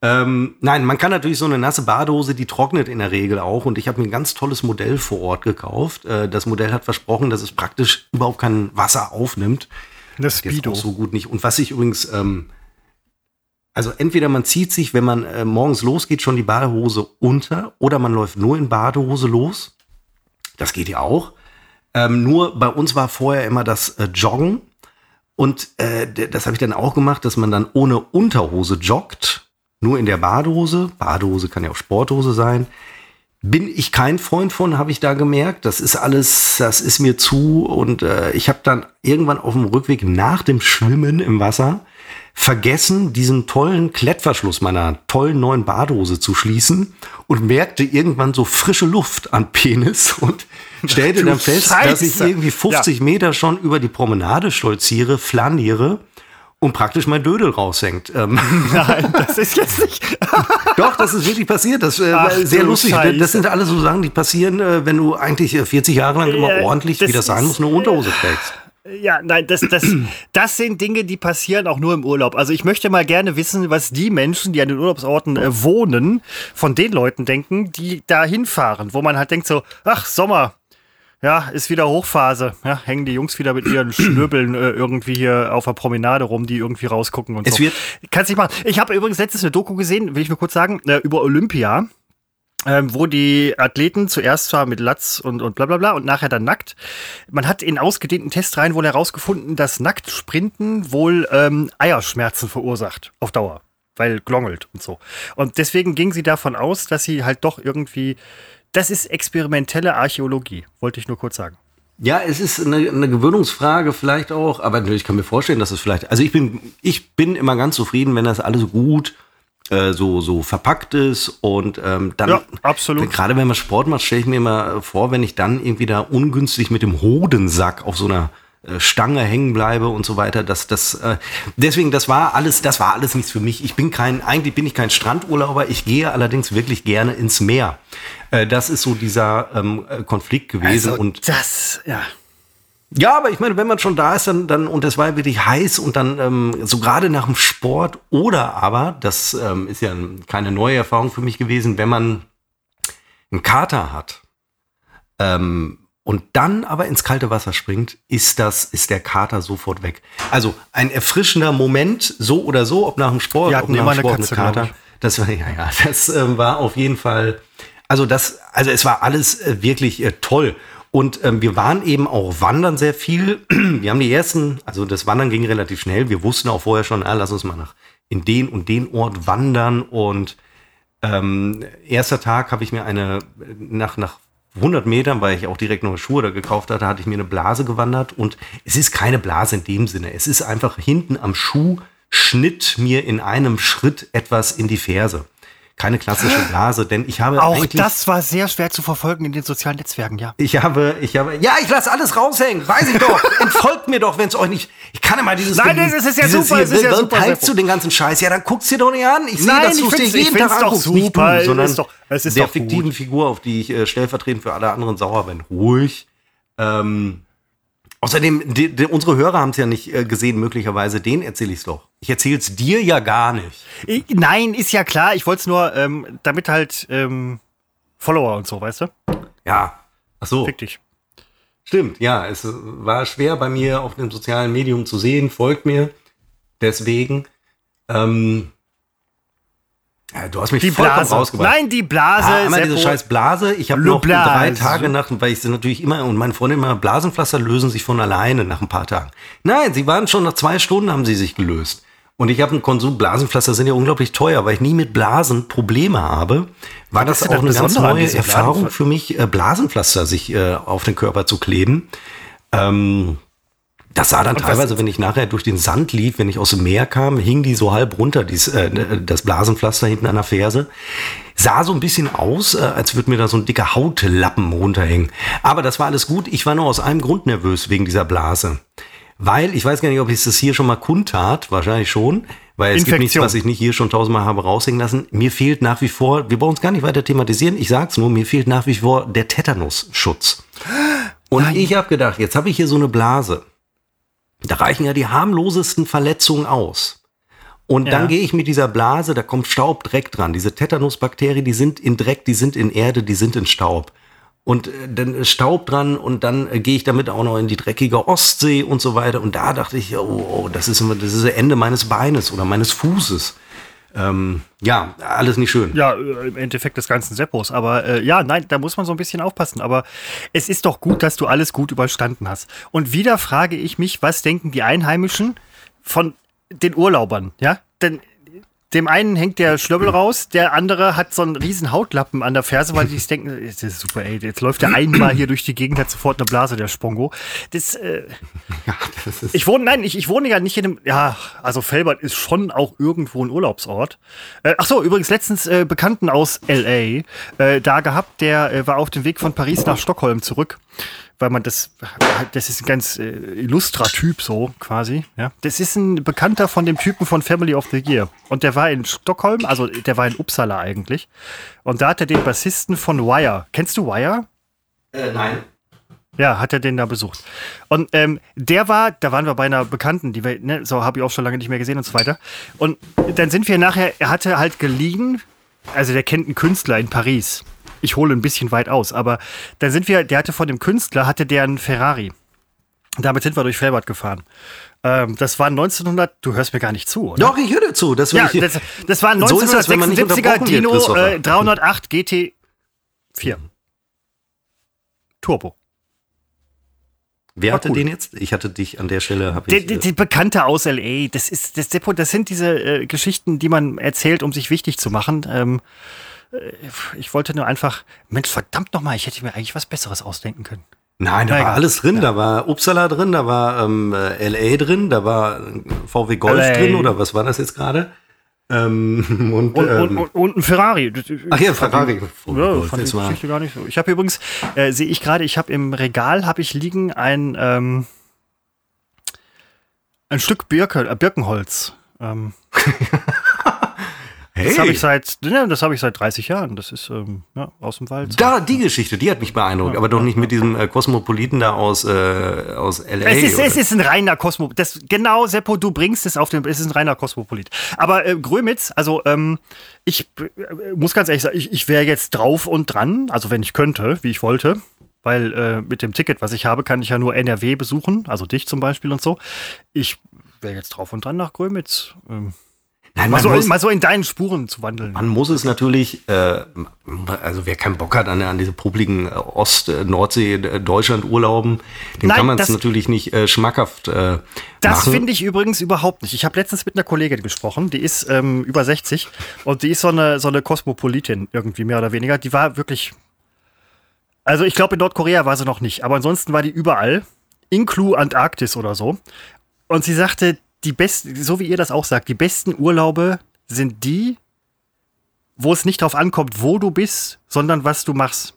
Ähm, nein, man kann natürlich so eine nasse Badehose, die trocknet in der Regel auch. Und ich habe mir ein ganz tolles Modell vor Ort gekauft. Äh, das Modell hat versprochen, dass es praktisch überhaupt kein Wasser aufnimmt. Das Speedo. auch so gut nicht. Und was ich übrigens, ähm, also entweder man zieht sich, wenn man äh, morgens losgeht, schon die Badehose unter oder man läuft nur in Badehose los. Das geht ja auch. Ähm, nur bei uns war vorher immer das äh, Joggen. Und äh, das habe ich dann auch gemacht, dass man dann ohne Unterhose joggt, nur in der Badehose. Badehose kann ja auch Sporthose sein. Bin ich kein Freund von, habe ich da gemerkt. Das ist alles, das ist mir zu. Und äh, ich habe dann irgendwann auf dem Rückweg nach dem Schwimmen im Wasser vergessen, diesen tollen Klettverschluss meiner tollen neuen Badehose zu schließen und merkte irgendwann so frische Luft an Penis und stellte dann fest, dass ich Scheiße. irgendwie 50 Meter schon über die Promenade stolziere, flaniere und praktisch mein Dödel raushängt. Ähm, Nein, das ist jetzt nicht. doch, das ist wirklich passiert. Das äh, Ach sehr lustig. Scheiße. Das sind alles so Sachen, die passieren, äh, wenn du eigentlich äh, 40 Jahre lang immer Äh, ordentlich, das wie das sein muss, eine Unterhose trägst. Ja, nein, das, das, das sind Dinge, die passieren auch nur im Urlaub. Also ich möchte mal gerne wissen, was die Menschen, die an den Urlaubsorten äh, wohnen, von den Leuten denken, die da hinfahren, wo man halt denkt so, ach, Sommer, ja, ist wieder Hochphase. Ja, hängen die Jungs wieder mit ihren Schnürbeln äh, irgendwie hier auf der Promenade rum, die irgendwie rausgucken und Es so. wird- Kannst nicht machen. Ich habe übrigens letztens eine Doku gesehen, will ich nur kurz sagen, äh, über Olympia. Ähm, wo die Athleten zuerst zwar mit Latz und, und bla bla bla und nachher dann nackt. Man hat in ausgedehnten Testreihen wohl herausgefunden, dass nackt Sprinten wohl ähm, Eierschmerzen verursacht auf Dauer, weil glongelt und so. Und deswegen ging sie davon aus, dass sie halt doch irgendwie, das ist experimentelle Archäologie, wollte ich nur kurz sagen. Ja, es ist eine, eine Gewöhnungsfrage vielleicht auch, aber ich kann mir vorstellen, dass es vielleicht, also ich bin, ich bin immer ganz zufrieden, wenn das alles gut äh, so, so verpackt ist und ähm, dann, Ja, absolut. gerade wenn man Sport macht, stelle ich mir immer vor, wenn ich dann irgendwie da ungünstig mit dem Hodensack auf so einer Stange hängen bleibe und so weiter, dass das äh, deswegen das war alles das war alles nichts für mich. Ich bin kein eigentlich bin ich kein Strandurlauber, ich gehe allerdings wirklich gerne ins Meer. Äh, das ist so dieser ähm, äh, Konflikt gewesen Also und das, ja. ja, aber ich meine, wenn man schon da ist, dann, dann und es war wirklich heiß und dann ähm, so gerade nach dem Sport oder aber, das ähm, ist ja keine neue Erfahrung für mich gewesen, wenn man einen Kater hat ähm, und dann aber ins kalte Wasser springt, ist das, ist der Kater sofort weg. Also ein erfrischender Moment, so oder so, ob nach dem Sport, ob nach dem Sport Katze, mit Kater. Das war, ja, ja, das ähm, war auf jeden Fall, also das, also es war alles äh, wirklich äh, toll. Und ähm, wir waren eben auch wandern sehr viel. Wir haben die ersten, also das Wandern ging relativ schnell. Wir wussten auch vorher schon, ah, lass uns mal nach in den und den Ort wandern. Und ähm, erster Tag habe ich mir eine, nach, nach 100 Metern, weil ich auch direkt neue Schuhe da gekauft hatte, hatte ich mir eine Blase gewandert. Und es ist keine Blase in dem Sinne. Es ist einfach hinten am Schuh schnitt mir in einem Schritt etwas in die Ferse. Keine klassische Blase, denn ich habe Auch das war sehr schwer zu verfolgen in den sozialen Netzwerken, ja. ich habe, ich habe, ja, ich lasse alles raushängen, weiß ich doch. Entfolgt mir doch, wenn es euch nicht. Ich kann immer dieses. Nein, das ist ja dieses super, es ist ja super, teilst du den ganzen Scheiß? Ja, dann guck's dir doch nicht an. Ich sehe, dass ich du es dir jeden Tag anguckst. Nicht super, du, sondern ist doch- es ist der doch fiktiven Figur, auf die ich äh, stellvertretend für alle anderen sauer bin. Ruhig. Ähm, außerdem, die, die, unsere Hörer haben es ja nicht äh, gesehen, möglicherweise. Den erzähle ich's doch. Ich erzähle es dir ja gar nicht. Ich, nein, ist ja klar. Ich wollte es nur, ähm, damit halt ähm, Follower und so, weißt du? Ja. Ach so. Fick dich. Stimmt, ja, es war schwer bei mir auf dem sozialen Medium zu sehen, folgt mir. Deswegen, ähm, ja, du hast mich Die vollkommen Blase. rausgebracht. Nein, die Blase. Ah, immer diese Seppo. scheiß Blase. Ich habe noch Blase. drei Tage nach, weil ich sie natürlich immer, und meine Freundin immer, Blasenpflaster lösen sich von alleine nach ein paar Tagen. Nein, sie waren schon nach zwei Stunden haben sie sich gelöst. Und ich habe einen Konsum, Blasenpflaster sind ja unglaublich teuer, weil ich nie mit Blasen Probleme habe. War das ist auch eine das ganz neue Erfahrung für mich, äh, Blasenpflaster sich äh, auf den Körper zu kleben. Ähm, das sah dann teilweise, wenn ich nachher durch den Sand lief, wenn ich aus dem Meer kam, hing die so halb runter, dies, äh, das Blasenpflaster hinten an der Ferse. Sah so ein bisschen aus, äh, als würde mir da so ein dicker Hautlappen runterhängen. Aber das war alles gut. Ich war nur aus einem Grund nervös wegen dieser Blase. Weil, ich weiß gar nicht, ob ich das hier schon mal kundtat, wahrscheinlich schon, weil es gibt nichts, Infektion. was ich nicht hier schon tausendmal habe raushängen lassen. Mir fehlt nach wie vor, wir brauchen es gar nicht weiter thematisieren, ich sag's nur, mir fehlt nach wie vor der Tetanusschutz. Und ich habe gedacht, jetzt habe ich hier so eine Blase. Da reichen ja die harmlosesten Verletzungen aus. Und Ja. dann gehe ich mit dieser Blase, da kommt Staub, Dreck dran. Diese Tetanusbakterien, die sind in Dreck, die sind in Erde, die sind in Staub. Und äh, dann ist Staub dran und dann äh, gehe ich damit auch noch in die dreckige Ostsee und so weiter. Und da dachte ich, oh, oh das ist immer das ist das Ende meines Beines oder meines Fußes. Ähm, ja, alles nicht schön. Ja, äh, im Endeffekt des ganzen Seppos. Aber äh, ja, nein, da muss man so ein bisschen aufpassen. Aber es ist doch gut, dass du alles gut überstanden hast. Und wieder frage ich mich, was denken die Einheimischen von den Urlaubern? Ja, denn dem einen hängt der Schlöbbel raus, der andere hat so einen riesen Hautlappen an der Ferse, weil die sich denken, das ist super, ey, jetzt läuft der einmal hier durch die Gegend, hat sofort eine Blase, der Spongo. Das, äh, Ja, das ist ich wohne, nein, ich, ich wohne ja nicht in einem, ja, also Felbert ist schon auch irgendwo ein Urlaubsort. Äh, ach so, übrigens letztens äh, Bekannten aus L.A. Äh, da gehabt, der äh, war auf dem Weg von Paris nach Stockholm zurück. Weil man das, das ist ein ganz äh, illustrer Typ so quasi. Ja, das ist ein Bekannter von dem Typen von Family of the Year und der war in Stockholm, also der war in Uppsala eigentlich. Und da hat er den Bassisten von Wire. Kennst du Wire? äh, nein. Ja, hat er den da besucht. Und ähm, der war, da waren wir bei einer Bekannten, die wir, ne, so habe ich auch schon lange nicht mehr gesehen und so weiter. Und dann sind wir nachher, er hatte halt geliehen, also der kennt einen Künstler in Paris. Ich hole ein bisschen weit aus, aber dann sind wir, der hatte von dem Künstler, hatte der einen Ferrari. Damit sind wir durch Felbert gefahren. Ähm, das war 1900, du hörst mir gar nicht zu, oder? Doch, ich höre zu. Das, ja, ich, das, das war ein So ist das, wenn man nicht 1976er unterbrochen wird, Dino äh, 308 GT4. Turbo. wer hatte cool. den jetzt? Ich hatte dich an der Stelle, Die, äh, die Bekannte aus LA, das ist das Depot, das sind diese äh, Geschichten, die man erzählt, um sich wichtig zu machen. Ähm, äh, ich wollte nur einfach, Mensch, verdammt nochmal, ich hätte mir eigentlich was Besseres ausdenken können. Nein, da Na war alles drin. Da war Uppsala drin, da war ähm, äh, LA drin, da war äh, VW Golf LA. drin oder was war das jetzt gerade? Ähm, und, Und, ähm, und, und, ein Ferrari. Ach ja, Ferrari. ich- VW Ja, Golf, fand die Geschichte gar nicht so. Ich habe übrigens, äh, sehe ich gerade, ich habe im Regal, habe ich liegen ein, ähm, ein Stück Birke, äh, Birkenholz. Ähm, hey, Das habe ich seit, ja, das habe ich seit 30 Jahren. Das ist ähm, ja, aus dem Wald. da, die Geschichte, die hat mich beeindruckt, aber doch nicht mit diesem äh, Kosmopoliten da aus, äh, aus LA. Es ist, oder? es ist ein reiner Kosmo. Das, genau, Seppo, du bringst es auf den. Es ist ein reiner Kosmopolit. Aber äh, Grömitz, also ähm, ich äh, muss ganz ehrlich sagen, ich, ich wäre jetzt drauf und dran, also wenn ich könnte, wie ich wollte. Weil äh, mit dem Ticket, was ich habe, kann ich ja nur NRW besuchen, also dich zum Beispiel und so. Ich wäre jetzt drauf und dran nach Grömitz. Ähm, Nein, mal, so, muss, mal so in deinen Spuren zu wandeln. man muss es natürlich, äh, also wer keinen Bock hat an, an diese publiken äh, Ost-, äh, Nordsee-, äh, dem Nein, kann man es natürlich nicht äh, schmackhaft äh, Das finde ich übrigens überhaupt nicht. Ich habe letztens mit einer Kollegin gesprochen, die ist ähm, über 60 und die ist so eine, so eine Kosmopolitin irgendwie mehr oder weniger. Die war wirklich. Also ich glaube, in Nordkorea war sie noch nicht, aber ansonsten war die überall, inklu Antarktis oder so. Und sie sagte, die besten, so wie ihr das auch sagt, die besten Urlaube sind die, wo es nicht drauf ankommt, wo du bist, sondern was du machst.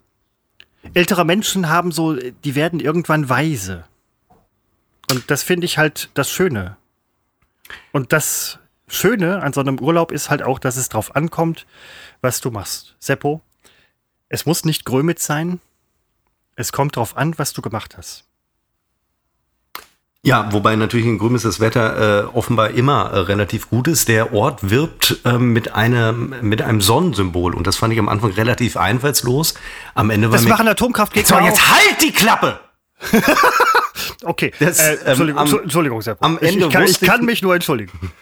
Ältere Menschen haben so, die werden irgendwann weise. Und das finde ich halt das Schöne. Und das Schöne an so einem Urlaub ist halt auch, dass es drauf ankommt, was du machst. Seppo, es muss nicht Grömitz sein. Es kommt drauf an, was du gemacht hast. Ja, wobei natürlich in Grüm ist das Wetter äh, offenbar immer äh, relativ gut ist. Der Ort wirbt ähm, mit, einem, mit einem Sonnensymbol und das fand ich am Anfang relativ einfallslos. Am Ende war Das machen Atomkraftgegner so, jetzt auch. halt die Klappe! Okay, Das, äh, ähm, Entschuldigung, am- Entschuldigung, Seppo. am ich, Ende ich, kann, ich wusste ich- kann mich nur entschuldigen.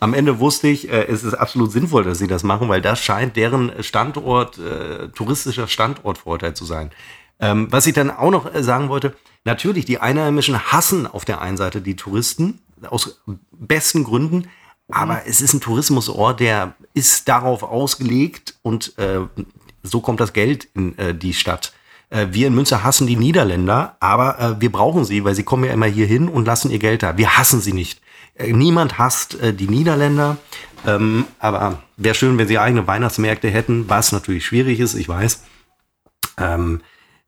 Am Ende wusste ich, äh, es ist absolut sinnvoll, dass sie das machen, weil das scheint deren Standort, äh, touristischer Standortvorteil zu sein. Ähm, was ich dann auch noch äh, sagen wollte, natürlich, die Einheimischen hassen auf der einen Seite die Touristen, aus besten Gründen, aber es ist ein Tourismusort, der ist darauf ausgelegt und äh, so kommt das Geld in äh, die Stadt. Äh, wir in Münster hassen die Niederländer, aber äh, wir brauchen sie, weil sie kommen ja immer hier hin und lassen ihr Geld da. Wir hassen sie nicht. Niemand hasst die Niederländer, ähm, aber wäre schön, wenn sie eigene Weihnachtsmärkte hätten, was natürlich schwierig ist, ich weiß. Ähm,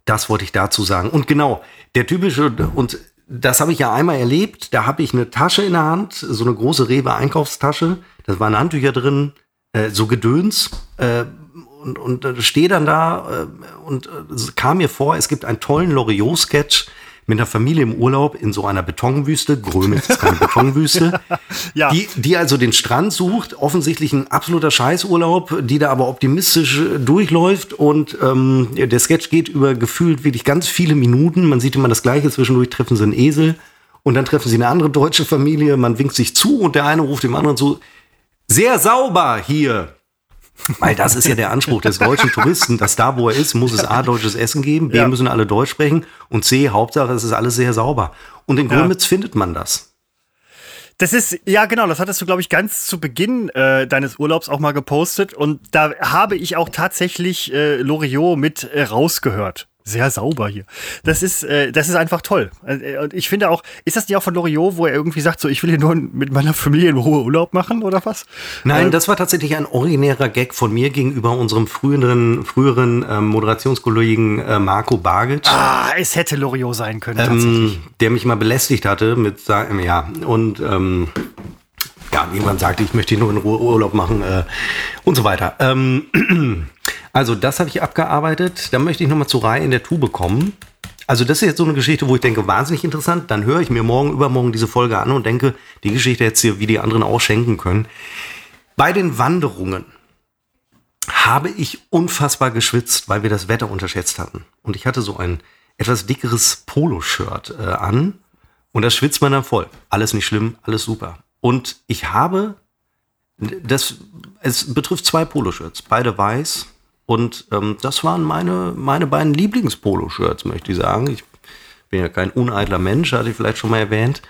das wollte ich dazu sagen. Und genau, der typische, und das habe ich ja einmal erlebt, da habe ich eine Tasche in der Hand, so eine große Rewe-Einkaufstasche, da waren Handtücher drin, äh, so Gedöns, äh, und, und äh, stehe dann da äh, und äh, kam mir vor, es gibt einen tollen Loriot-Sketch mit einer Familie im Urlaub in so einer Betonwüste. Grömitz ist keine Betonwüste. Ja. Die, die also den Strand sucht, offensichtlich ein absoluter Scheißurlaub, die da aber optimistisch äh, durchläuft und ähm, der Sketch geht über gefühlt wirklich ganz viele Minuten. Man sieht immer das Gleiche, zwischendurch treffen sie einen Esel und dann treffen sie eine andere deutsche Familie, man winkt sich zu und der eine ruft dem anderen zu, sehr sauber hier. Weil das ist ja der Anspruch des deutschen Touristen, dass da, wo er ist, muss es A, deutsches Essen geben, B, Ja. müssen alle Deutsch sprechen und C, Hauptsache, es ist alles sehr sauber. Und in Ja. Grömitz findet man das. Das ist, ja genau, das hattest du, glaube ich, ganz zu Beginn äh, deines Urlaubs auch mal gepostet. Und da habe ich auch tatsächlich äh, Loriot mit äh, rausgehört. Sehr sauber hier. Das ist, äh, das ist einfach toll. Äh, Und ich finde auch, ist das nicht auch von Loriot, wo er irgendwie sagt, so, ich will hier nur mit meiner Familie in Ruhe Urlaub machen oder was? Nein, das war tatsächlich ein originärer Gag von mir gegenüber unserem früheren, früheren ähm, Moderationskollegen äh, Marco Bargic. Ah, es hätte Loriot sein können, tatsächlich. ähm, der mich mal belästigt hatte mit sagen, ja, und ähm, ja, jemand sagte, ich möchte hier nur in Ruhe Urlaub machen äh, und so weiter. Ähm, also das habe ich abgearbeitet. Dann möchte ich nochmal zur Reihe in der Tube kommen. Also das ist jetzt so eine Geschichte, wo ich denke, wahnsinnig interessant. Dann höre ich mir morgen, übermorgen diese Folge an und denke, die Geschichte hätte dir wie die anderen auch schenken können. Bei den Wanderungen habe ich unfassbar geschwitzt, weil wir das Wetter unterschätzt hatten. Und ich hatte so ein etwas dickeres Poloshirt äh, an und das schwitzt man dann voll. Alles nicht schlimm, alles super. Und ich habe, das, es betrifft zwei Poloshirts, beide weiß. Und ähm, das waren meine, meine beiden Lieblings-Poloshirts, möchte ich sagen. Ich bin ja kein uneitler Mensch, hatte ich vielleicht schon mal erwähnt.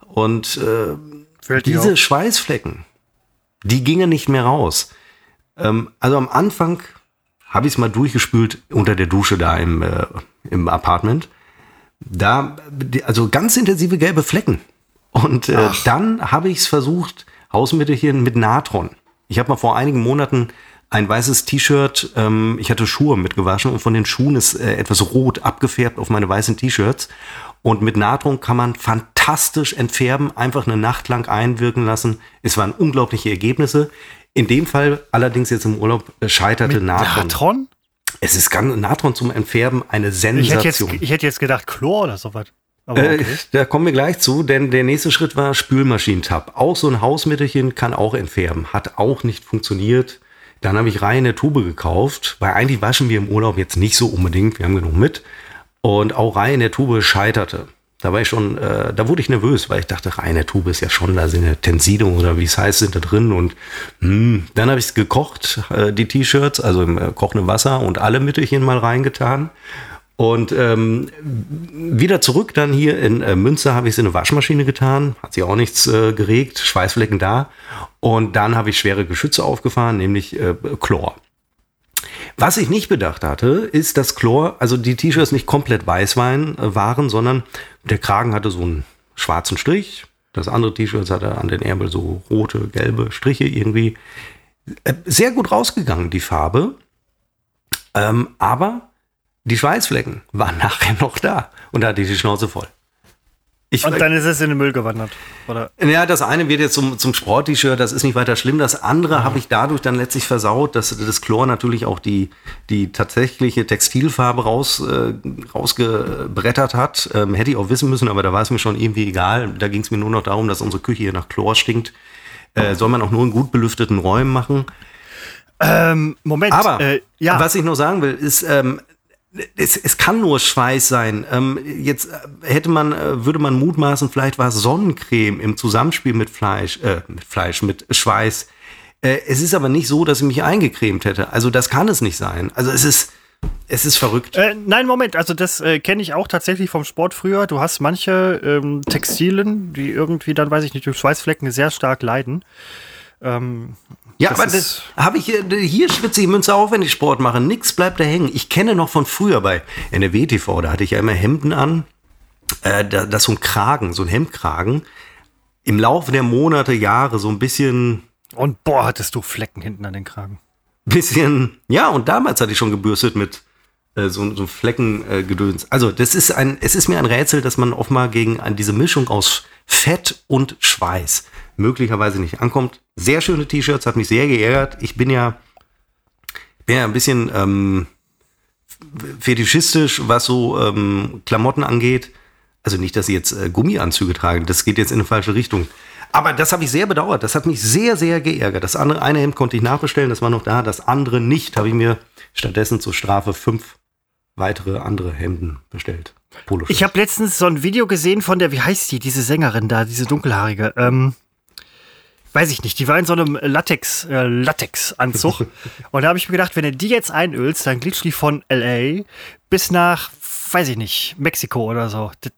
Und äh, diese Schweißflecken, die gingen nicht mehr raus. Ähm, also am Anfang habe ich es mal durchgespült unter der Dusche da im, äh, im Apartment. Da, also ganz intensive gelbe Flecken. Und äh, dann habe ich es versucht, Hausmittelchen mit Natron. Ich habe mal vor einigen Monaten ein weißes T-Shirt, ähm, ich hatte Schuhe mitgewaschen und von den Schuhen ist äh, etwas rot abgefärbt auf meine weißen T-Shirts. Und mit Natron kann man fantastisch entfärben, einfach eine Nacht lang einwirken lassen. Es waren unglaubliche Ergebnisse. In dem Fall allerdings jetzt im Urlaub äh, scheiterte mit Natron. Natron? Es ist ganz Natron zum Entfärben eine Sensation. Ich hätte jetzt, ich hätte jetzt gedacht Chlor oder sowas. Äh, okay. da kommen wir gleich zu, denn der nächste Schritt war Spülmaschinentab. Auch so ein Hausmittelchen kann auch entfärben. Hat auch nicht funktioniert. Dann habe ich reine Tube gekauft, weil eigentlich waschen wir im Urlaub jetzt nicht so unbedingt. Wir haben genug mit. Und auch reine Tube scheiterte. Da war ich schon, äh, da wurde ich nervös, weil ich dachte, reine Tube ist ja schon, da sind ja Tenside oder wie es heißt, sind da drin. Und mh, hm, dann habe ich es gekocht, äh, die T-Shirts, also im äh, kochenden Wasser und alle Mittelchen mal reingetan. Und ähm, wieder zurück dann hier in äh, Münster habe ich es in eine Waschmaschine getan, hat sich auch nichts äh, geregt, Schweißflecken da. Und dann habe ich schwere Geschütze aufgefahren, nämlich äh, Chlor. Was ich nicht bedacht hatte, ist, dass Chlor, also die T-Shirts nicht komplett Weißwein äh, waren, sondern der Kragen hatte so einen schwarzen Strich. Das andere T-Shirt hatte an den Ärmel so rote, gelbe Striche irgendwie. Äh, sehr gut rausgegangen, die Farbe. Ähm, aber die Schweißflecken waren nachher noch da und da hatte ich die Schnauze voll. Ich, und dann ist es in den Müll gewandert, oder? Ja, das eine wird jetzt zum, zum Sport-T-Shirt, das ist nicht weiter schlimm. Das andere ja. habe ich dadurch dann letztlich versaut, dass das Chlor natürlich auch die, die tatsächliche Textilfarbe raus, äh, rausgebrettert hat. Ähm, hätte ich auch wissen müssen, aber da war es mir schon irgendwie egal. Da ging es mir nur noch darum, dass unsere Küche hier nach Chlor stinkt. Äh, soll man auch nur in gut belüfteten Räumen machen. Ähm, Moment. Aber äh, ja. was ich noch sagen will, ist, ähm, es, es kann nur Schweiß sein. Ähm, jetzt äh, hätte man, äh, würde man mutmaßen, vielleicht war es Sonnencreme im Zusammenspiel mit Fleisch, äh, mit Fleisch, mit Schweiß. Äh, es ist aber nicht so, dass ich mich eingecremt hätte. Also das kann es nicht sein. Also es ist, es ist verrückt. Äh, nein, Moment, also das äh, kenne ich auch tatsächlich vom Sport früher. Du hast manche ähm, Textilien, die irgendwie dann, weiß ich nicht, durch Schweißflecken sehr stark leiden. Ähm, ja, das aber das habe ich hier, hier schwitze ich Münze auf, wenn ich Sport mache. Nix bleibt da hängen. Ich kenne noch von früher bei NRW TV, da hatte ich ja immer Hemden an. Äh, da, das so ein Kragen, so ein Hemdkragen. Im Laufe der Monate, Jahre so ein bisschen. Und boah, hattest du Flecken hinten an den Kragen. Bisschen, ja, und damals hatte ich schon gebürstet mit so, so Fleckengedöns. Äh, also, das ist ein, es ist mir ein Rätsel, dass man mal gegen an diese Mischung aus Fett und Schweiß möglicherweise nicht ankommt. Sehr schöne T-Shirts, hat mich sehr geärgert. Ich bin ja, bin ja ein bisschen ähm, fetischistisch, was so ähm, Klamotten angeht. Also nicht, dass sie jetzt äh, Gummianzüge tragen, das geht jetzt in eine falsche Richtung. Aber das habe ich sehr bedauert. Das hat mich sehr, sehr geärgert. Das andere eine Hemd konnte ich nachbestellen, das war noch da. Das andere nicht, habe ich mir stattdessen zur Strafe fünf weitere andere Hemden bestellt. Ich habe letztens so ein Video gesehen von der, wie heißt die, diese Sängerin da, diese dunkelhaarige. Ähm, weiß ich nicht, die war in so einem Latex, äh, Latex-Anzug. und da habe ich mir gedacht, wenn du die jetzt einölst, dann glitscht die von LA bis nach, weiß ich nicht, Mexiko oder so. Das,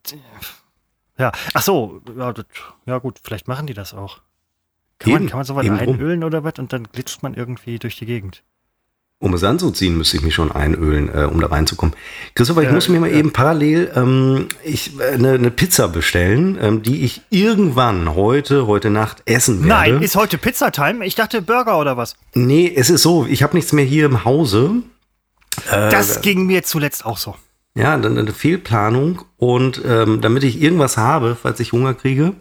ja, ach so, ja, das, ja, gut, vielleicht machen die das auch. Kann, eben, man, kann man sowas einölen oder was und dann glitscht man irgendwie durch die Gegend. Um es anzuziehen, müsste ich mich schon einölen, äh, um da reinzukommen. Christopher, ich ja, muss mir mal ja. eben parallel ähm, ich, äh, eine, eine Pizza bestellen, ähm, die ich irgendwann heute, heute Nacht essen werde. Nein, ist heute Pizza-Time? Ich dachte Burger oder was? Nee, es ist so, ich habe nichts mehr hier im Hause. Äh, das ging mir zuletzt auch so. Ja, dann eine Fehlplanung. Und ähm, damit ich irgendwas habe, falls ich Hunger kriege,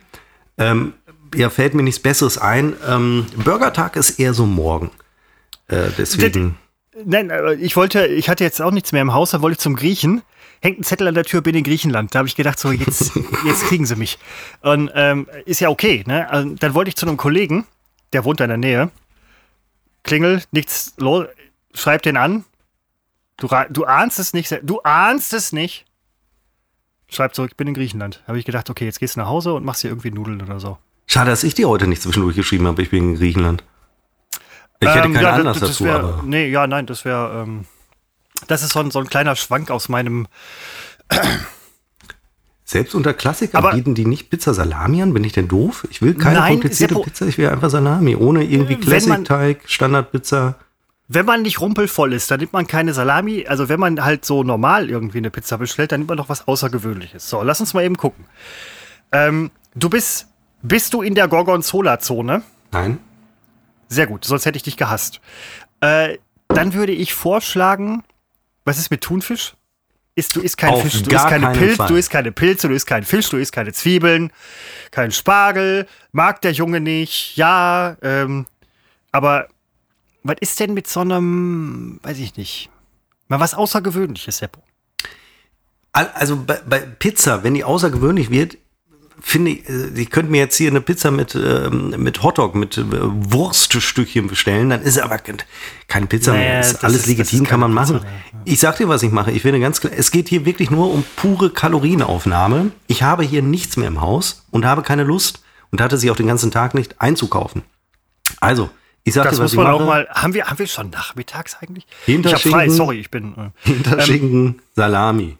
ähm, ja, fällt mir nichts Besseres ein. Ähm, Burgertag ist eher so morgen. Äh, deswegen. Nein, äh, ich wollte, ich hatte jetzt auch nichts mehr im Haus, da wollte ich zum Griechen. Hängt ein Zettel an der Tür, bin in Griechenland. Da habe ich gedacht, so, jetzt, jetzt kriegen sie mich. Und ähm, ist ja okay, ne? Also, dann wollte ich zu einem Kollegen, der wohnt da in der Nähe. Klingel, nichts los, schreib den an. Du, du ahnst es nicht, du ahnst es nicht. Schreib zurück, ich bin in Griechenland. Habe ich gedacht, okay, jetzt gehst du nach Hause und machst dir irgendwie Nudeln oder so. Schade, dass ich dir heute nicht zwischendurch geschrieben habe, ich bin in Griechenland. Ich hätte ähm, keinen ja, Anlass dazu, wär, aber. Nee, ja, nein, das wäre. Ähm, das ist so ein, so ein kleiner Schwank aus meinem. Selbst unter Klassikern bieten die nicht Pizza Salami an? Bin ich denn doof? Ich will keine nein, komplizierte Pizza, ich will einfach Salami. Ohne irgendwie Classic-Teig, Standardpizza. Wenn man nicht rumpelvoll ist, dann nimmt man keine Salami. Also wenn man halt so normal irgendwie eine Pizza bestellt, dann nimmt man doch was Außergewöhnliches. So, lass uns mal eben gucken. Ähm, du bist, bist du in der Gorgonzola-Zone? Nein. Sehr gut, sonst hätte ich dich gehasst. Äh, dann würde ich vorschlagen, was ist mit Thunfisch? Ist, du isst kein Auf Fisch, du isst keine Pilze, Fall. du isst keine Pilze, du isst keinen Fisch, du isst keine Zwiebeln, kein Spargel, mag der Junge nicht, ja, ähm, aber was ist denn mit so einem, weiß ich nicht, mal was Außergewöhnliches, Seppo? Also bei, bei Pizza, wenn die außergewöhnlich wird, finde ich, äh, ich könnte mir jetzt hier eine Pizza mit, ähm, mit Hotdog, mit äh, Wurststückchen bestellen, dann ist aber keine Pizza naja, mehr. Ist alles ist, legitim, kann man machen. Pizza, ja. Ich sag dir, was ich mache. Ich finde ganz klar, es geht hier wirklich nur um pure Kalorienaufnahme. Ich habe hier nichts mehr im Haus und habe keine Lust und hatte sie auch den ganzen Tag nicht einzukaufen. Also, ich sag das dir, muss man auch mal. Haben wir, haben wir schon nachmittags eigentlich? Hinterschinken, ich frei, sorry, ich bin. Äh, Hinterschinken, ähm, Salami.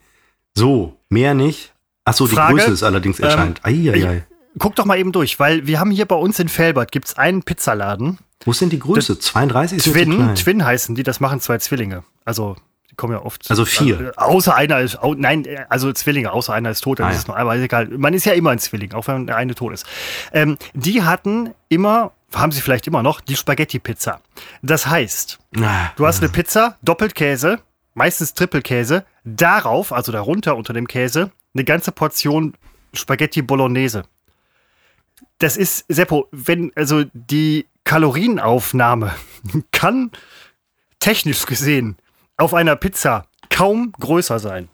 So, mehr nicht. Achso, die Frage, Größe ist allerdings ähm, erscheint. Ähm, Eieiei. Guck doch mal eben durch, weil wir haben hier bei uns in Felbert gibt's einen Pizzaladen. Wo denn die Größe? Das 32 ist Twin, Twin heißen die, das machen zwei Zwillinge. Also die kommen ja oft. Also vier. Äh, außer einer ist, oh, nein, also Zwillinge, außer einer ist tot, dann ah, ist es noch, aber ist egal. Man ist ja immer ein Zwilling, auch wenn der eine tot ist. Ähm, die hatten immer, haben sie vielleicht immer noch, die Spaghetti-Pizza. Das heißt, du hast eine Pizza, doppelt Käse, meistens Trippelkäse, darauf, also darunter unter dem Käse, eine ganze Portion Spaghetti Bolognese. Das ist, Seppo, wenn, also die Kalorienaufnahme kann technisch gesehen auf einer Pizza kaum größer sein.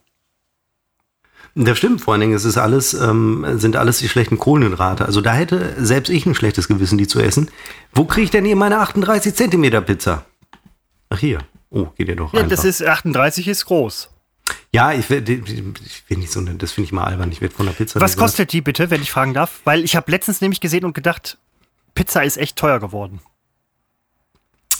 Das stimmt, vor allen Dingen, es ist alles, ähm, sind alles die schlechten Kohlenhydrate. Also da hätte selbst ich ein schlechtes Gewissen, die zu essen. Wo kriege ich denn hier meine 38 Zentimeter Pizza? Ach hier. Oh, geht ja doch. Ja, einfach. das ist 38 ist groß. Ja, ich will, ich will nicht so, das finde ich mal albern. Ich werde von der Pizza. Was kostet die bitte, wenn ich fragen darf? Weil ich habe letztens nämlich gesehen und gedacht, Pizza ist echt teuer geworden.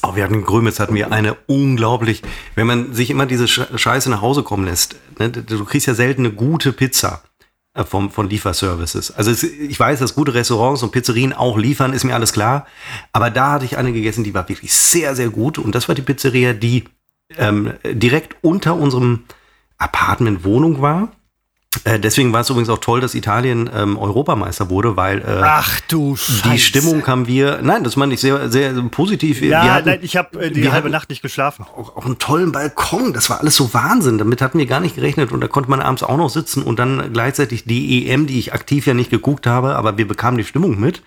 Oh, wir hatten in Grömitz hatten wir eine unglaublich, wenn man sich immer diese Scheiße nach Hause kommen lässt, ne, du kriegst ja selten eine gute Pizza äh, vom, von Lieferservices. Also es, ich weiß, dass gute Restaurants und Pizzerien auch liefern, ist mir alles klar. Aber da hatte ich eine gegessen, die war wirklich sehr, sehr gut. Und das war die Pizzeria, die ähm, direkt unter unserem Apartment-Wohnung war. Äh, deswegen war es übrigens auch toll, dass Italien ähm, Europameister wurde, weil äh, Ach du Scheiße. die Stimmung haben wir, nein, das meine ich sehr, sehr positiv. Ja, hatten, nein, ich habe äh, die halbe Nacht nicht geschlafen. Auch, auch, einen tollen Balkon, das war alles so Wahnsinn. Damit hatten wir gar nicht gerechnet und da konnte man abends auch noch sitzen und dann gleichzeitig die EM, die ich aktiv ja nicht geguckt habe, aber wir bekamen die Stimmung mit.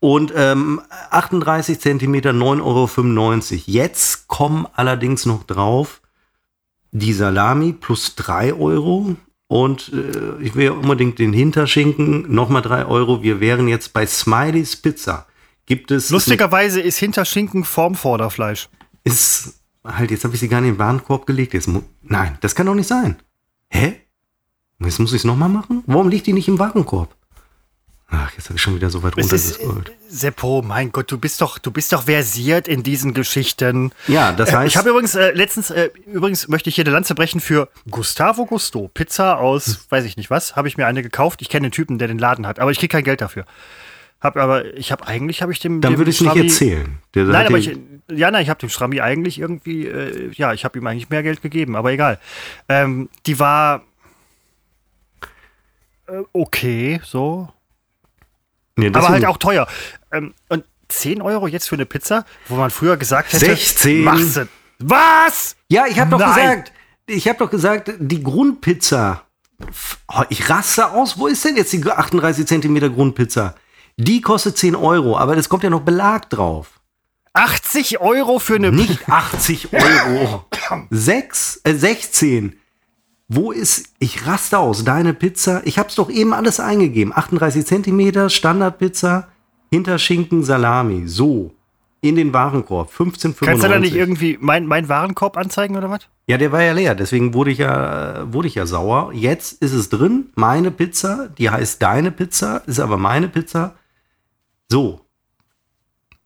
Und ähm, 38 Zentimeter, 9,95 Euro. Jetzt kommen allerdings noch drauf die Salami plus 3 Euro. Und äh, ich will ja unbedingt den Hinterschinken, nochmal 3 Euro. Wir wären jetzt bei Smileys Pizza. Gibt es. Lustigerweise ist Hinterschinken Formvorderfleisch. Ist. Halt, jetzt habe ich sie gar nicht in den Warenkorb gelegt. Jetzt Nein, das kann doch nicht sein. Hä? Jetzt muss ich es nochmal machen? Warum liegt die nicht im Warenkorb? Ach, jetzt habe ich schon wieder so weit runtergescrollt. Seppo, mein Gott, du bist doch, du bist doch versiert in diesen Geschichten. Ja, das äh, heißt. ich habe übrigens äh, letztens, äh, übrigens möchte ich hier eine Lanze brechen für Gustavo Gusto. Pizza aus, hm. weiß ich nicht was, habe ich mir eine gekauft. Ich kenne den Typen, der den Laden hat, aber ich kriege kein Geld dafür. Hab aber, ich habe eigentlich, habe ich dem. Dann würde ich es nicht erzählen. Der, nein, aber ich, ja, nein, ich habe dem Strammi eigentlich irgendwie, äh, ja, ich habe ihm eigentlich mehr Geld gegeben, aber egal. Ähm, die war äh, okay, so Nee, aber halt auch teuer. Ähm, und 10 Euro jetzt für eine Pizza, wo man früher gesagt hätte, 16. Machst du. Was? Ja, ich habe doch gesagt, ich habe doch gesagt, die Grundpizza. Ich raste aus. Wo ist denn jetzt die 38 Zentimeter Grundpizza? Die kostet 10 Euro, aber das kommt ja noch Belag drauf. 80 Euro für eine Nicht 80 Euro. 6, äh, 16. Wo ist, ich raste aus, deine Pizza? Ich hab's doch eben alles eingegeben. 38 Zentimeter, Standardpizza, Hinterschinken, Salami. So. In den Warenkorb. 15,95. Kannst du da nicht irgendwie mein, mein Warenkorb anzeigen oder was? Ja, der war ja leer, deswegen wurde ich ja, wurde ich ja sauer. Jetzt ist es drin, meine Pizza, die heißt deine Pizza, ist aber meine Pizza. So.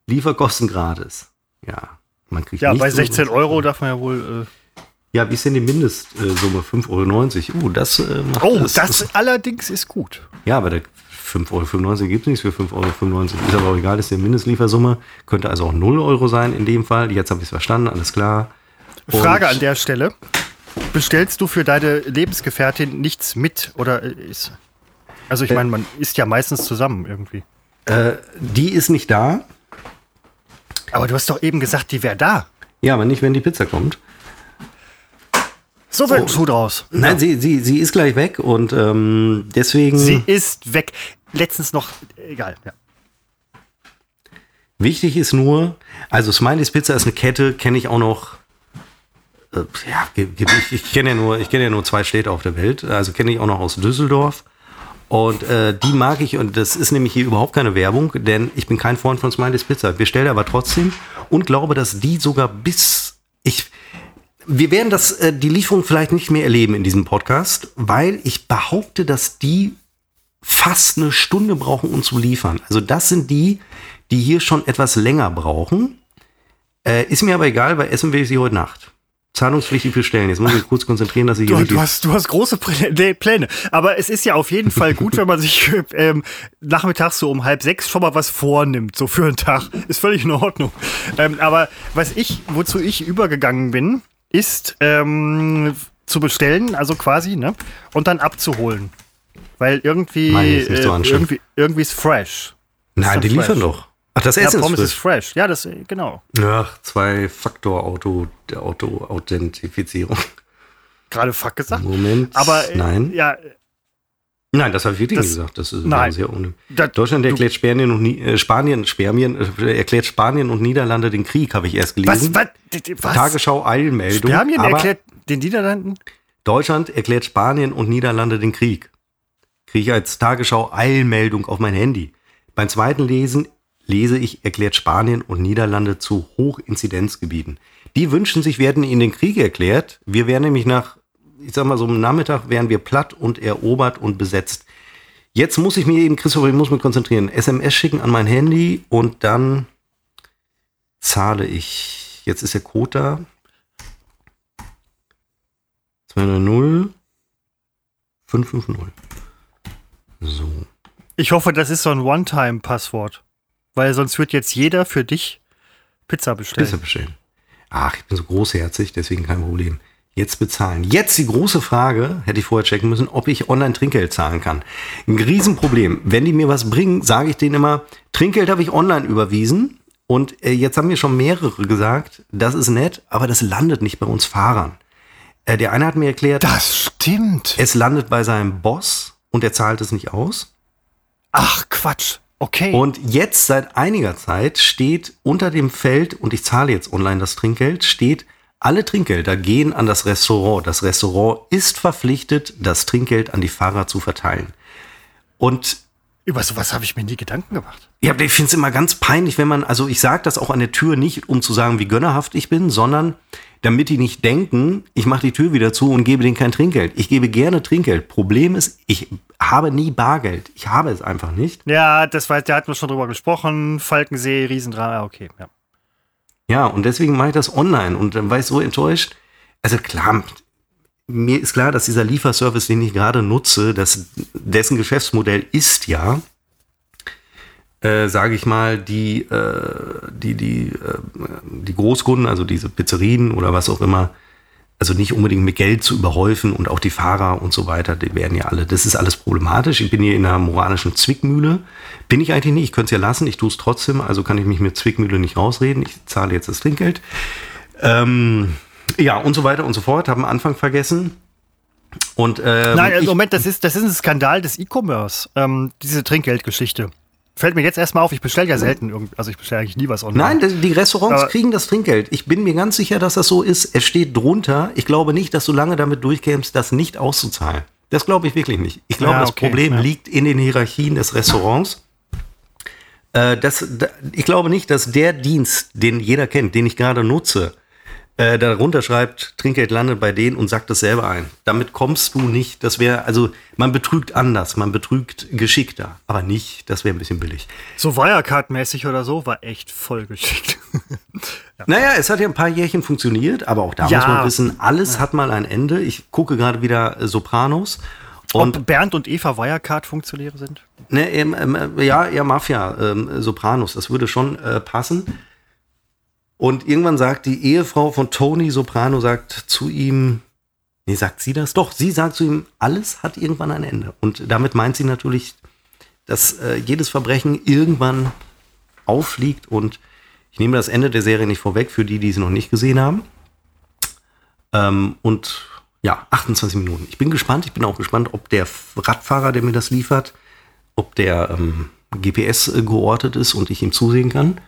Lieferkosten gratis. Ja. Man kriegt Ja, bei 16 umsonst. Euro darf man ja wohl. Ja, wie ist denn die Mindestsumme? 5,90 Euro. Uh, das äh, macht Äh oh, das, allerdings ist gut. Ja, aber der 5,95 Euro gibt es nichts für 5,95 Euro. Ist aber auch egal, ist die Mindestliefersumme. Könnte also auch 0 Euro sein in dem Fall. Jetzt habe ich es verstanden, alles klar. Und- Frage an der Stelle. Bestellst du für deine Lebensgefährtin nichts mit oder ist. Also ich meine, man isst ja meistens zusammen irgendwie. Äh, die ist nicht da. Aber du hast doch eben gesagt, die wäre da. Ja, aber nicht, wenn die Pizza kommt. So wird ein Schuh draus. Nein, sie, sie, sie ist gleich weg und ähm, deswegen Sie ist weg. Letztens noch, egal. Ja. wichtig ist nur, also Smileys Pizza ist eine Kette, kenne ich auch noch. Äh, ja, ich, ich kenne ja nur, ich kenne ja nur zwei Städte auf der Welt. Also kenne ich auch noch aus Düsseldorf. Und äh, die mag ich und das ist nämlich hier überhaupt keine Werbung, denn ich bin kein Freund von Smileys Pizza. Wir bestellen aber trotzdem und glaube, dass die sogar bis ich wir werden das äh, die Lieferung vielleicht nicht mehr erleben in diesem Podcast, weil ich behaupte, dass die fast eine Stunde brauchen, um zu liefern. Also das sind die, die hier schon etwas länger brauchen. Äh, ist mir aber egal, weil essen will ich sie heute Nacht. Zahlungspflichtig bestellen. Jetzt muss ich mich kurz konzentrieren, dass ich hier Du, du, hast, du hast große Pläne. Aber es ist ja auf jeden Fall gut, wenn man sich ähm, nachmittags so um halb sechs schon mal was vornimmt, so für einen Tag. Ist völlig in Ordnung. Ähm, aber was ich, wozu ich übergegangen bin, ist ähm, zu bestellen, also quasi, ne? Und dann abzuholen. Weil irgendwie, ist nicht so äh, anstrengend. irgendwie, irgendwie ist fresh. Nein, die fresh. liefern doch. Ach, das Ja, Essen Pommes ist ist frisch. fresh. Ja, das, genau. Ach, Zwei-Faktor-Auto, der Auto-Authentifizierung. Gerade fuck gesagt. Moment. Aber, äh, nein. ja, Nein, das habe ich wirklich Das- gesagt. Das ist Nein. sehr da, Deutschland erklärt Spanien und äh, Spanien, Spermien, äh, erklärt Spanien und Niederlande den Krieg, habe ich erst gelesen. was, was? Tagesschau Eilmeldung. Spermien erklärt den Niederlanden? Deutschland erklärt Spanien und Niederlande den Krieg. Kriege ich als Tagesschau Eilmeldung auf mein Handy. Beim zweiten Lesen lese ich, erklärt Spanien und Niederlande zu Hochinzidenzgebieten. Die wünschen sich, werden ihnen den Krieg erklärt. Wir wären nämlich nach, ich sag mal so am Nachmittag, wären wir platt und erobert und besetzt. Jetzt muss ich mir eben, Christopher, ich muss mich konzentrieren, SMS schicken an mein Handy und dann zahle ich. Jetzt ist der Code da. 290 550. So. Ich hoffe, das ist so ein One-Time-Passwort. Weil sonst wird jetzt jeder für dich Pizza bestellen. Pizza bestellen. Ach, ich bin so großherzig, deswegen kein Problem. Jetzt bezahlen. Jetzt die große Frage, hätte ich vorher checken müssen, ob ich online Trinkgeld zahlen kann. Ein Riesenproblem. Wenn die mir was bringen, sage ich denen immer, Trinkgeld habe ich online überwiesen. Und äh, jetzt haben mir schon mehrere gesagt, das ist nett, aber das landet nicht bei uns Fahrern. Äh, der eine hat mir erklärt, Das stimmt. es landet bei seinem Boss und er zahlt es nicht aus. Ach, Quatsch. Okay. Und jetzt seit einiger Zeit steht unter dem Feld, und ich zahle jetzt online das Trinkgeld, steht, alle Trinkgelder gehen an das Restaurant. Das Restaurant ist verpflichtet, das Trinkgeld an die Fahrer zu verteilen. Und Über sowas habe ich mir nie Gedanken gemacht. ja, ich finde es immer ganz peinlich, wenn man, also ich sage das auch an der Tür nicht, um zu sagen, wie gönnerhaft ich bin, sondern damit die nicht denken, ich mache die Tür wieder zu und gebe denen kein Trinkgeld. Ich gebe gerne Trinkgeld. Problem ist, ich habe nie Bargeld. Ich habe es einfach nicht. Ja, das war, da hatten wir schon drüber gesprochen. Falkensee, Riesendrama, okay. Ja. Ja, und deswegen mache ich das online und dann war ich so enttäuscht. Also klar, mir ist klar, dass dieser Lieferservice, den ich gerade nutze, dass dessen Geschäftsmodell ist ja, äh, sage ich mal, die, äh, die, die, äh, die Großkunden, also diese Pizzerien oder was auch immer, also nicht unbedingt mit Geld zu überhäufen und auch die Fahrer und so weiter, die werden ja alle, das ist alles problematisch. Ich bin hier in einer moralischen Zwickmühle. Bin ich eigentlich nicht, ich könnte es ja lassen, ich tue es trotzdem, also kann ich mich mit Zwickmühle nicht rausreden. Ich zahle jetzt das Trinkgeld. Ähm, ja, und so weiter und so fort, habe am Anfang vergessen. Und ähm, Nein, also Moment, das ist, das ist ein Skandal des E-Commerce, ähm, diese Trinkgeldgeschichte. Fällt mir jetzt erstmal auf, ich bestelle ja selten irgendwie, also ich bestelle eigentlich nie was online. Nein, die Restaurants Aber kriegen das Trinkgeld. Ich bin mir ganz sicher, dass das so ist. Es steht drunter. Ich glaube nicht, dass du lange damit durchkämst, das nicht auszuzahlen. Das glaube ich wirklich nicht. Ich glaube, ja, okay, das Problem ja. liegt in den Hierarchien des Restaurants. Äh, das, ich glaube nicht, dass der Dienst, den jeder kennt, den ich gerade nutze, äh, darunter schreibt, Trinkgeld landet bei denen und sagt das selber ein. Damit kommst du nicht, das wäre, also man betrügt anders, man betrügt geschickter, aber nicht, das wäre ein bisschen billig. So Wirecard-mäßig oder so war echt voll geschickt. ja. Naja, es hat ja ein paar Jährchen funktioniert, aber auch da ja. muss man wissen, alles ja. hat mal ein Ende. Ich gucke gerade wieder äh, Sopranos. Und Ob Bernd und Eva Wirecard-Funktionäre sind? Ne, ähm, ähm, ja, eher Mafia, ähm, Sopranos, das würde schon äh, passen. Und irgendwann sagt die Ehefrau von Tony Soprano, sagt zu ihm, nee, sagt sie das? Doch, sie sagt zu ihm, alles hat irgendwann ein Ende. Und damit meint sie natürlich, dass äh, jedes Verbrechen irgendwann auffliegt. Und ich nehme das Ende der Serie nicht vorweg, für die, die sie noch nicht gesehen haben. Ähm, und ja, 28 Minuten. Ich bin gespannt. Ich bin auch gespannt, ob der Radfahrer, der mir das liefert, ob der ähm, GPS äh, geortet ist und ich ihm zusehen kann.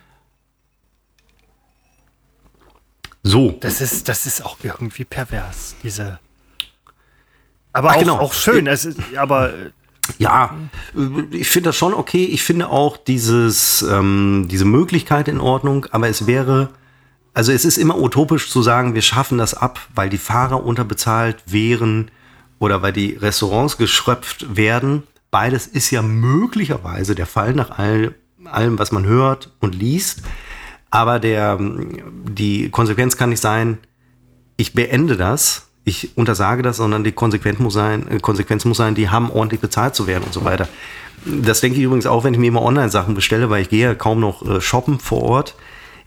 So. Das ist, das ist auch irgendwie pervers, diese. Aber Ach, auch, genau. auch schön. Es ist, aber ja, ich finde das schon okay. Ich finde auch dieses, ähm, diese Möglichkeit in Ordnung, aber es wäre, also es ist immer utopisch zu sagen, wir schaffen das ab, weil die Fahrer unterbezahlt wären oder weil die Restaurants geschröpft werden. Beides ist ja möglicherweise der Fall nach all, allem, was man hört und liest. Aber der, die Konsequenz kann nicht sein, ich beende das, ich untersage das, sondern die Konsequenz muss sein, äh, Konsequenz muss sein, die haben ordentlich bezahlt zu werden und so weiter. Das denke ich übrigens auch, wenn ich mir immer Online-Sachen bestelle, weil ich gehe ja kaum noch äh, shoppen vor Ort.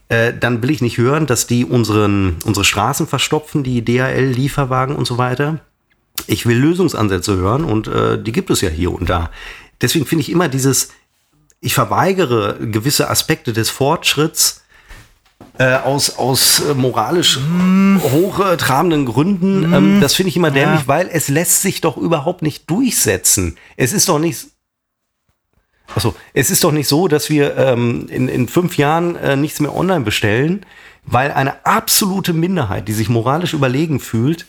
Äh, dann will ich nicht hören, dass die unseren, unsere Straßen verstopfen, die DHL-Lieferwagen und so weiter. Ich will Lösungsansätze hören und äh, die gibt es ja hier und da. Deswegen finde ich immer dieses, ich verweigere gewisse Aspekte des Fortschritts, äh, aus, aus äh, moralisch mm. hochtrabenden Gründen. Mm. Ähm, das finde ich immer dämlich, ja. weil es lässt sich doch überhaupt nicht durchsetzen. Es ist doch nicht. Achso, es ist doch nicht so, dass wir ähm, in, in fünf Jahren äh, nichts mehr online bestellen, weil eine absolute Minderheit, die sich moralisch überlegen fühlt,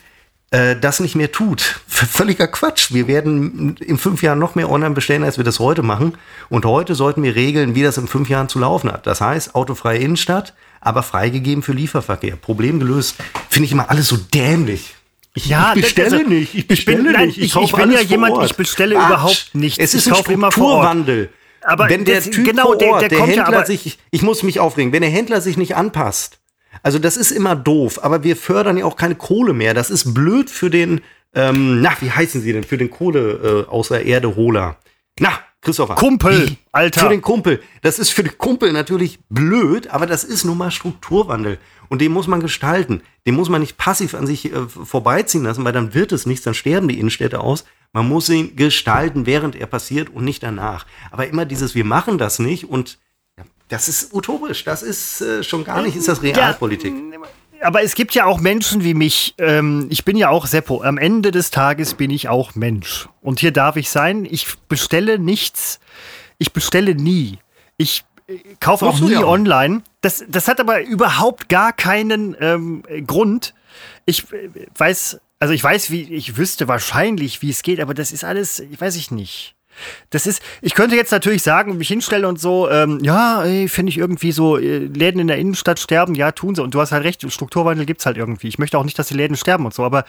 äh, das nicht mehr tut. Völliger Quatsch. Wir werden in fünf Jahren noch mehr online bestellen, als wir das heute machen. Und heute sollten wir regeln, wie das in fünf Jahren zu laufen hat. Das heißt, autofreie Innenstadt, aber freigegeben für Lieferverkehr. Problem gelöst. Finde ich immer alles so dämlich. Ich, ja, ich bestelle also, nicht, ich bestelle ich bin, nicht. Ich, ich, ich bin ja jemand, ich bestelle Quatsch. überhaupt nichts. Es ist ich ein Strukturwandel. Aber wenn der das, Typ genau, vor Ort, der, der, der Händler ja, sich, ich muss mich aufregen, wenn der Händler sich nicht anpasst, also das ist immer doof, aber wir fördern ja auch keine Kohle mehr. Das ist blöd für den, ähm, na, wie heißen sie denn? Für den Kohle äh, außer Erde Holer. Na, Christopher. Kumpel? Alter. Für den Kumpel. Das ist für den Kumpel natürlich blöd, aber das ist nun mal Strukturwandel. Und den muss man gestalten. Den muss man nicht passiv an sich äh, vorbeiziehen lassen, weil dann wird es nichts, dann sterben die Innenstädte aus. Man muss ihn gestalten, während er passiert und nicht danach. Aber immer dieses, wir machen das nicht und das ist utopisch. Das ist äh, schon gar nicht, ist das Realpolitik. Ja, aber es gibt ja auch Menschen wie mich. Ähm, ich bin ja auch Seppo. Am Ende des Tages bin ich auch Mensch. Und hier darf ich sein. Ich bestelle nichts. Ich bestelle nie. Ich äh, kaufe auch nie online. Das, das hat aber überhaupt gar keinen ähm, Grund. Ich äh, weiß, also ich weiß, wie, ich wüsste wahrscheinlich, wie es geht, aber das ist alles, ich weiß ich nicht. Das ist, ich könnte jetzt natürlich sagen, mich hinstellen und so, ähm, ja, finde ich irgendwie so, äh, Läden in der Innenstadt sterben, ja, tun sie. Und du hast halt recht, Strukturwandel gibt es halt irgendwie. Ich möchte auch nicht, dass die Läden sterben und so, aber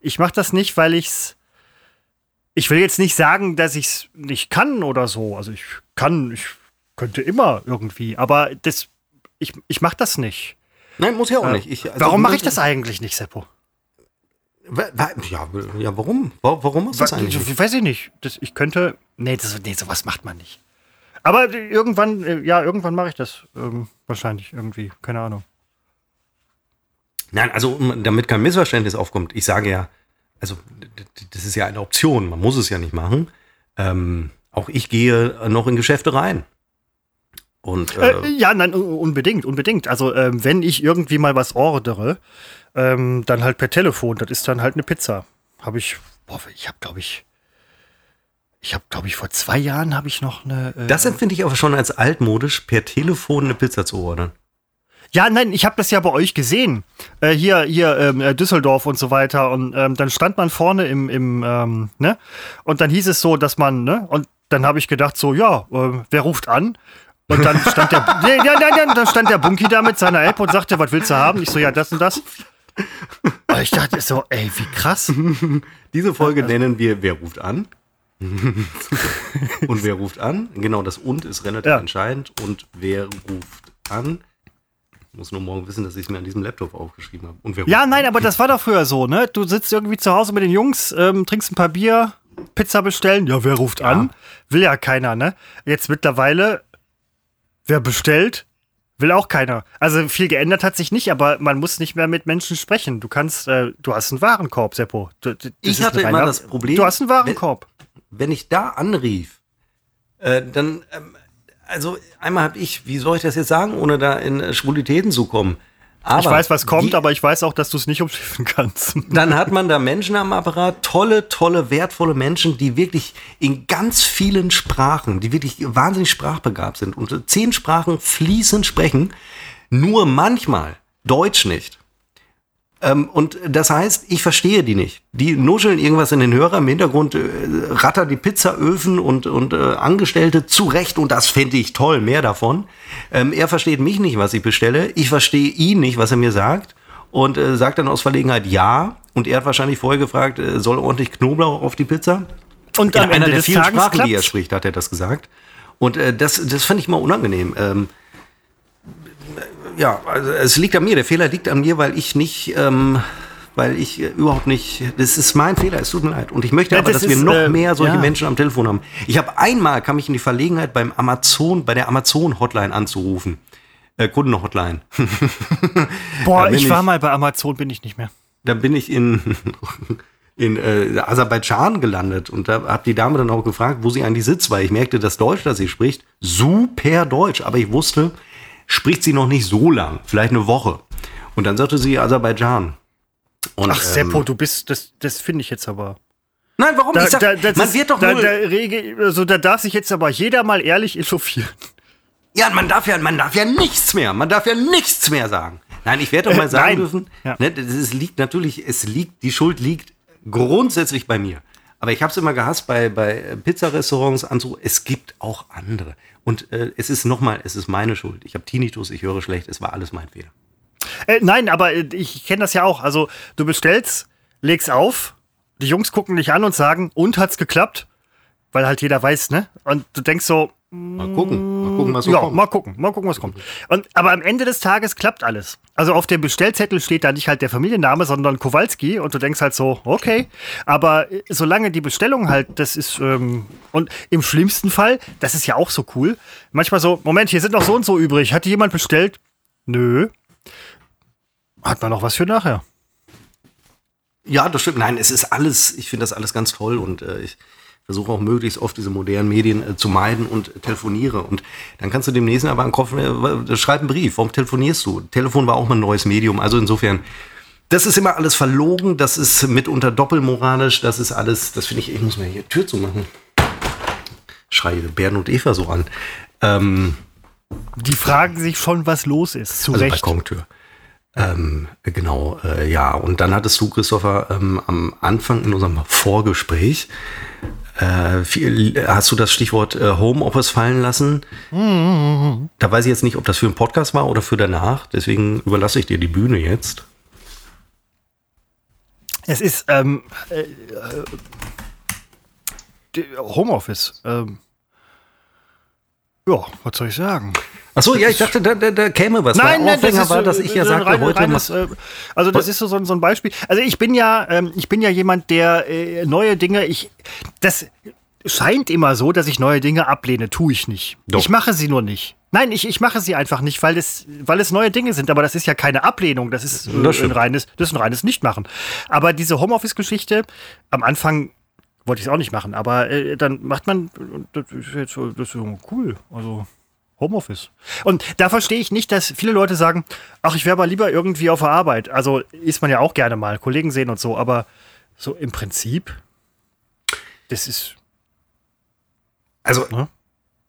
ich mache das nicht, weil ich's. Ich will jetzt nicht sagen, dass ich es nicht kann oder so. Also ich kann, ich könnte immer irgendwie, aber das, ich, ich mache das nicht. Nein, muss ja auch äh, nicht. Ich, also warum mache ich das eigentlich nicht, Seppo? Ja, ja, warum? Warum ist das eigentlich? Ich weiß ich nicht. Das, ich könnte. Nee, das, nee, sowas macht man nicht. Aber irgendwann, äh, ja, irgendwann mache ich das. Ähm, wahrscheinlich irgendwie. Keine Ahnung. Nein, also damit kein Missverständnis aufkommt, ich sage ja, also das ist ja eine Option, man muss es ja nicht machen. Ähm, auch ich gehe noch in Geschäfte rein. Und, äh, äh, ja, nein, unbedingt, unbedingt. Also ähm, wenn ich irgendwie mal was ordere, ähm, dann halt per Telefon. Das ist dann halt eine Pizza. Habe ich, boah, ich habe glaube ich, ich habe, glaube ich, vor zwei Jahren habe ich noch eine. Äh, das empfinde ich aber schon als altmodisch, per Telefon eine Pizza zu ordern. Ja, nein, ich habe das ja bei euch gesehen. Äh, hier, hier ähm, äh, Düsseldorf und so weiter. Und ähm, dann stand man vorne im, im ähm, ne? Und dann hieß es so, dass man, ne? Und dann habe ich gedacht, so, ja, äh, wer ruft an? Und dann stand der, ja, ja, ja, dann stand der Bunky da mit seiner App und sagte, was willst du haben? Ich so, ja, das und das. Und ich dachte so, ey, wie krass. Diese Folge nennen wir Wer ruft an? und wer ruft an? Genau, das und ist relativ ja. entscheidend. Und wer ruft an? Ich muss nur morgen wissen, dass ich es mir an diesem Laptop aufgeschrieben habe. Und wer ja, nein, aber das war doch früher so, ne? Du sitzt irgendwie zu Hause mit den Jungs, ähm, trinkst ein paar Bier, Pizza bestellen. Ja, wer ruft ja. an? Will ja keiner, ne? Jetzt mittlerweile, wer bestellt? Will auch keiner. Also viel geändert hat sich nicht, aber man muss nicht mehr mit Menschen sprechen. Du kannst, äh, du hast einen Warenkorb, Seppo. Du, ich hatte immer das Problem. Du hast einen Warenkorb wenn ich da anrief, äh, dann, ähm, also einmal habe ich, wie soll ich das jetzt sagen, ohne da in äh, Schwulitäten zu kommen? Aber ich weiß, was kommt, die, aber ich weiß auch, dass du es nicht umschiffen kannst. Dann hat man da Menschen am Apparat, tolle, tolle, wertvolle Menschen, die wirklich in ganz vielen Sprachen, die wirklich wahnsinnig sprachbegabt sind und zehn Sprachen fließend sprechen, nur manchmal Deutsch nicht. Ähm, und das heißt, ich verstehe die nicht. Die nuscheln irgendwas in den Hörer, im Hintergrund äh, rattert die Pizzaöfen und, und äh, Angestellte zurecht und das finde ich toll, mehr davon. Ähm, er versteht mich nicht, was ich bestelle. Ich verstehe ihn nicht, was er mir sagt und äh, sagt dann aus Verlegenheit ja. Und er hat wahrscheinlich vorher gefragt, äh, soll ordentlich Knoblauch auf die Pizza? Und in am einer Ende der vielen Tages Sprachen, klappt's. die er spricht, hat er das gesagt. Und äh, das, das fand ich mal unangenehm. Ähm, ja, also es liegt an mir. Der Fehler liegt an mir, weil ich nicht, ähm, weil ich äh, überhaupt nicht. Das ist mein Fehler. Es tut mir leid. Und ich möchte ja, aber, dass ist, wir noch äh, mehr solche ja. Menschen am Telefon haben. Ich habe einmal kam ich in die Verlegenheit, beim Amazon, bei der Amazon Hotline anzurufen. Äh, Kundenhotline. Boah, ich war ich, mal bei Amazon, bin ich nicht mehr. Da bin ich in in äh, Aserbaidschan gelandet und da habe die Dame dann auch gefragt, wo sie eigentlich sitzt, weil ich merkte, das Deutsch, das sie spricht, super Deutsch, aber ich wusste, spricht sie noch nicht so lang, vielleicht eine Woche. Und dann sagte sie Aserbaidschan. Und, Ach, Seppo, ähm, du bist, das, das finde ich jetzt aber. Nein, warum? Da, ich sag, da, man ist, wird doch da, da, rege, also da darf sich jetzt aber jeder mal ehrlich echauffieren. Ja, man darf ja, man darf ja nichts mehr, man darf ja nichts mehr sagen. Nein, ich werde doch mal sagen dürfen, ja. ne, das liegt natürlich, es liegt, die Schuld liegt grundsätzlich bei mir. Aber ich habe es immer gehasst bei, bei Pizzarestaurants anzu. Es gibt auch andere. Und äh, es ist nochmal, es ist meine Schuld. Ich habe Tinnitus, ich höre schlecht, es war alles mein Fehler. Äh, nein, aber äh, ich kenne das ja auch. Also du bestellst, legst auf, die Jungs gucken dich an und sagen, und hat's geklappt? Weil halt jeder weiß, ne? Und du denkst so, Mal gucken, mal gucken, was so ja, kommt. Mal gucken, mal gucken, was kommt. Und, aber am Ende des Tages klappt alles. Also auf dem Bestellzettel steht da nicht halt der Familienname, sondern Kowalski und du denkst halt so, okay. Aber äh, solange die Bestellung halt, das ist, ähm, und im schlimmsten Fall, das ist ja auch so cool, manchmal so, Moment, hier sind noch so und so übrig. Hat jemand bestellt? Nö. Hat man noch was für nachher? Ja, das stimmt. Nein, es ist alles, ich finde das alles ganz toll und äh, ich versuche auch möglichst oft diese modernen Medien äh, zu meiden und telefoniere. Und dann kannst du demnächst aber einen Kopf, äh, schreib einen Brief, warum telefonierst du? Telefon war auch mal ein neues Medium. Also insofern, das ist immer alles verlogen, das ist mitunter doppelmoralisch, das ist alles, das finde ich, ich muss mir hier Tür zumachen. Schreie Bären und Eva so an. Ähm, die fragen sich schon, was los ist. Zu also Recht. Balkontür. Ähm, genau, äh, ja. Und dann hattest du, Christopher, ähm, am Anfang in unserem Vorgespräch äh, viel, hast du das Stichwort äh, Homeoffice fallen lassen? Da weiß ich jetzt nicht, ob das für einen Podcast war oder für danach. Deswegen überlasse ich dir die Bühne jetzt. Es ist ähm, äh, äh Homeoffice. Ähm, ja, was soll ich sagen? Achso, ja, ich dachte, da, da, da käme was. Nein, nein, das ist, war, dass ich ja sagte, rein, heute reines, äh, Also das ist so, so ein Beispiel. Also ich bin ja, ähm, ich bin ja jemand, der äh, neue Dinge, ich, das scheint immer so, dass ich neue Dinge ablehne. Tue ich nicht. Doch. Ich mache sie nur nicht. Nein, ich, ich mache sie einfach nicht, weil es, weil es neue Dinge sind. Aber das ist ja keine Ablehnung. Das ist, äh, das ein, reines, das ist ein reines Nichtmachen. Aber diese Homeoffice-Geschichte, am Anfang wollte ich es auch nicht machen. Aber äh, dann macht man, das ist jetzt das ist cool. Also Homeoffice. Und da verstehe ich nicht, dass viele Leute sagen, ach, ich wäre aber lieber irgendwie auf der Arbeit. Also ist man ja auch gerne mal, Kollegen sehen und so, aber so im Prinzip, das ist. Also, ja.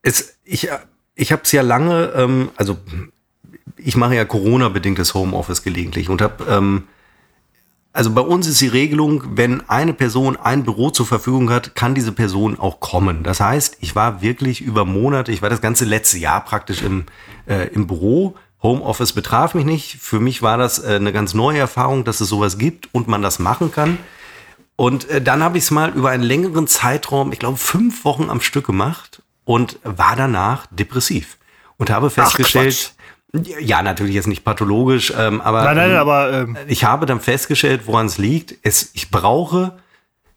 es, ich, ich habe es ja lange, ähm, also ich mache ja Corona-bedingtes Homeoffice gelegentlich und habe, ähm, also bei uns ist die Regelung, wenn eine Person ein Büro zur Verfügung hat, kann diese Person auch kommen. Das heißt, ich war wirklich über Monate, ich war das ganze letzte Jahr praktisch im, äh, im Büro. Homeoffice betraf mich nicht. Für mich war das äh, eine ganz neue Erfahrung, dass es sowas gibt und man das machen kann. Und äh, dann habe ich es mal über einen längeren Zeitraum, ich glaube fünf Wochen am Stück gemacht und war danach depressiv und habe festgestellt, ja, natürlich jetzt nicht pathologisch, ähm, aber, nein, nein, aber ähm, ich habe dann festgestellt, woran es liegt. Es, ich brauche,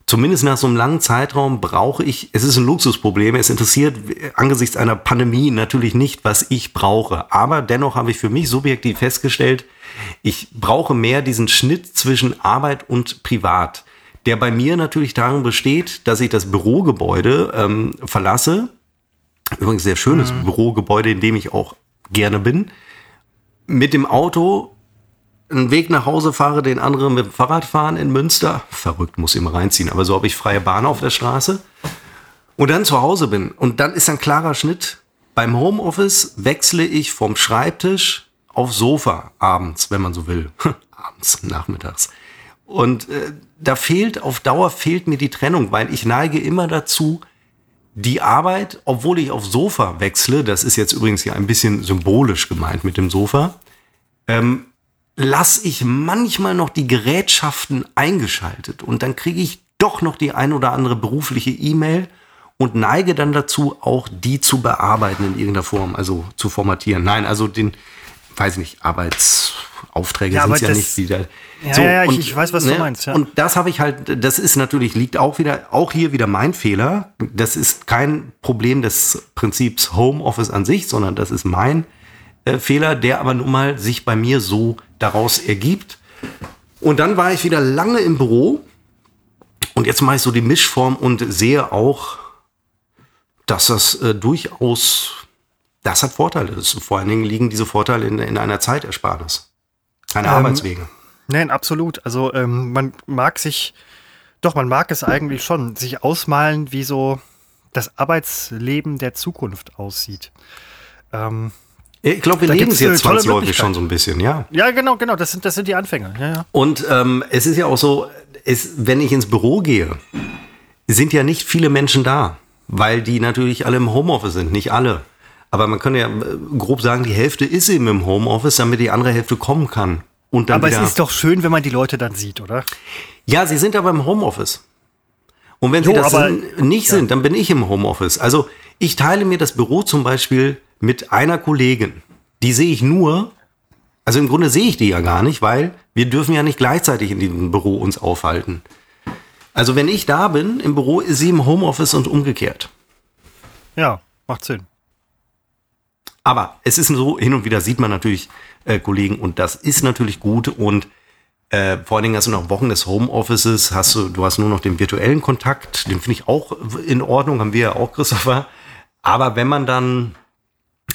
zumindest nach so einem langen Zeitraum, brauche ich, es ist ein Luxusproblem, es interessiert angesichts einer Pandemie natürlich nicht, was ich brauche. Aber dennoch habe ich für mich subjektiv festgestellt, ich brauche mehr diesen Schnitt zwischen Arbeit und Privat, der bei mir natürlich darin besteht, dass ich das Bürogebäude ähm, verlasse, Übrigens sehr schönes mhm. Bürogebäude, in dem ich auch gerne bin. Mit dem Auto einen Weg nach Hause fahre, den anderen mit dem Fahrrad fahren in Münster. Verrückt, muss ich immer reinziehen. Aber so habe ich freie Bahn auf der Straße. Und dann zu Hause bin. Und dann ist ein klarer Schnitt. Beim Homeoffice wechsle ich vom Schreibtisch auf Sofa abends, wenn man so will. abends, nachmittags. Und äh, da fehlt, auf Dauer fehlt mir die Trennung, weil ich neige immer dazu, die Arbeit, obwohl ich auf Sofa wechsle, das ist jetzt übrigens ja ein bisschen symbolisch gemeint mit dem Sofa, ähm, lasse ich manchmal noch die Gerätschaften eingeschaltet und dann kriege ich doch noch die ein oder andere berufliche E-Mail und neige dann dazu, auch die zu bearbeiten in irgendeiner Form, also zu formatieren. Nein, also den, weiß ich nicht, Arbeitsaufträge ja, sind ja nicht wieder. Ja, so, ja, und, ich, weiß, was ne, du meinst. Ja. Und das habe ich halt, das ist natürlich, liegt auch wieder, auch hier wieder mein Fehler. Das ist kein Problem des Prinzips Homeoffice an sich, sondern das ist mein äh, Fehler, der aber nun mal sich bei mir so daraus ergibt. Und dann war ich wieder lange im Büro und jetzt mache ich so die Mischform und sehe auch, dass das äh, durchaus das hat Vorteile. Das, vor allen Dingen liegen diese Vorteile in, in einer Zeitersparnis. Keine ähm, Arbeitswege. Nein, absolut. Also ähm, man mag sich, doch, man mag es eigentlich schon, sich ausmalen, wie so das Arbeitsleben der Zukunft aussieht. Ähm, ich glaube, wir leben es jetzt zwangsläufig schon so ein bisschen, ja. Ja, genau, genau. Das sind, das sind die Anfänge. Ja, ja. Und ähm, es ist ja auch so, es, wenn ich ins Büro gehe, sind ja nicht viele Menschen da, weil die natürlich alle im Homeoffice sind, nicht alle. Aber man könnte ja äh, grob sagen, die Hälfte ist eben im Homeoffice, damit die andere Hälfte kommen kann. Und dann aber es ist doch schön, wenn man die Leute dann sieht, oder? Ja, sie sind aber im Homeoffice. Und wenn jo, sie das aber, nicht ja. sind, dann bin ich im Homeoffice. Also ich teile mir das Büro zum Beispiel mit einer Kollegin. Die sehe ich nur, also im Grunde sehe ich die ja gar nicht, weil wir dürfen ja nicht gleichzeitig in diesem Büro uns aufhalten. Also wenn ich da bin im Büro, ist sie im Homeoffice und umgekehrt. Ja, macht Sinn. Aber es ist so, hin und wieder sieht man natürlich äh, Kollegen und das ist natürlich gut und äh, vor allen Dingen hast du noch Wochen des Homeoffices, hast du, du hast nur noch den virtuellen Kontakt, den finde ich auch in Ordnung, haben wir ja auch, Christopher. Aber wenn man dann,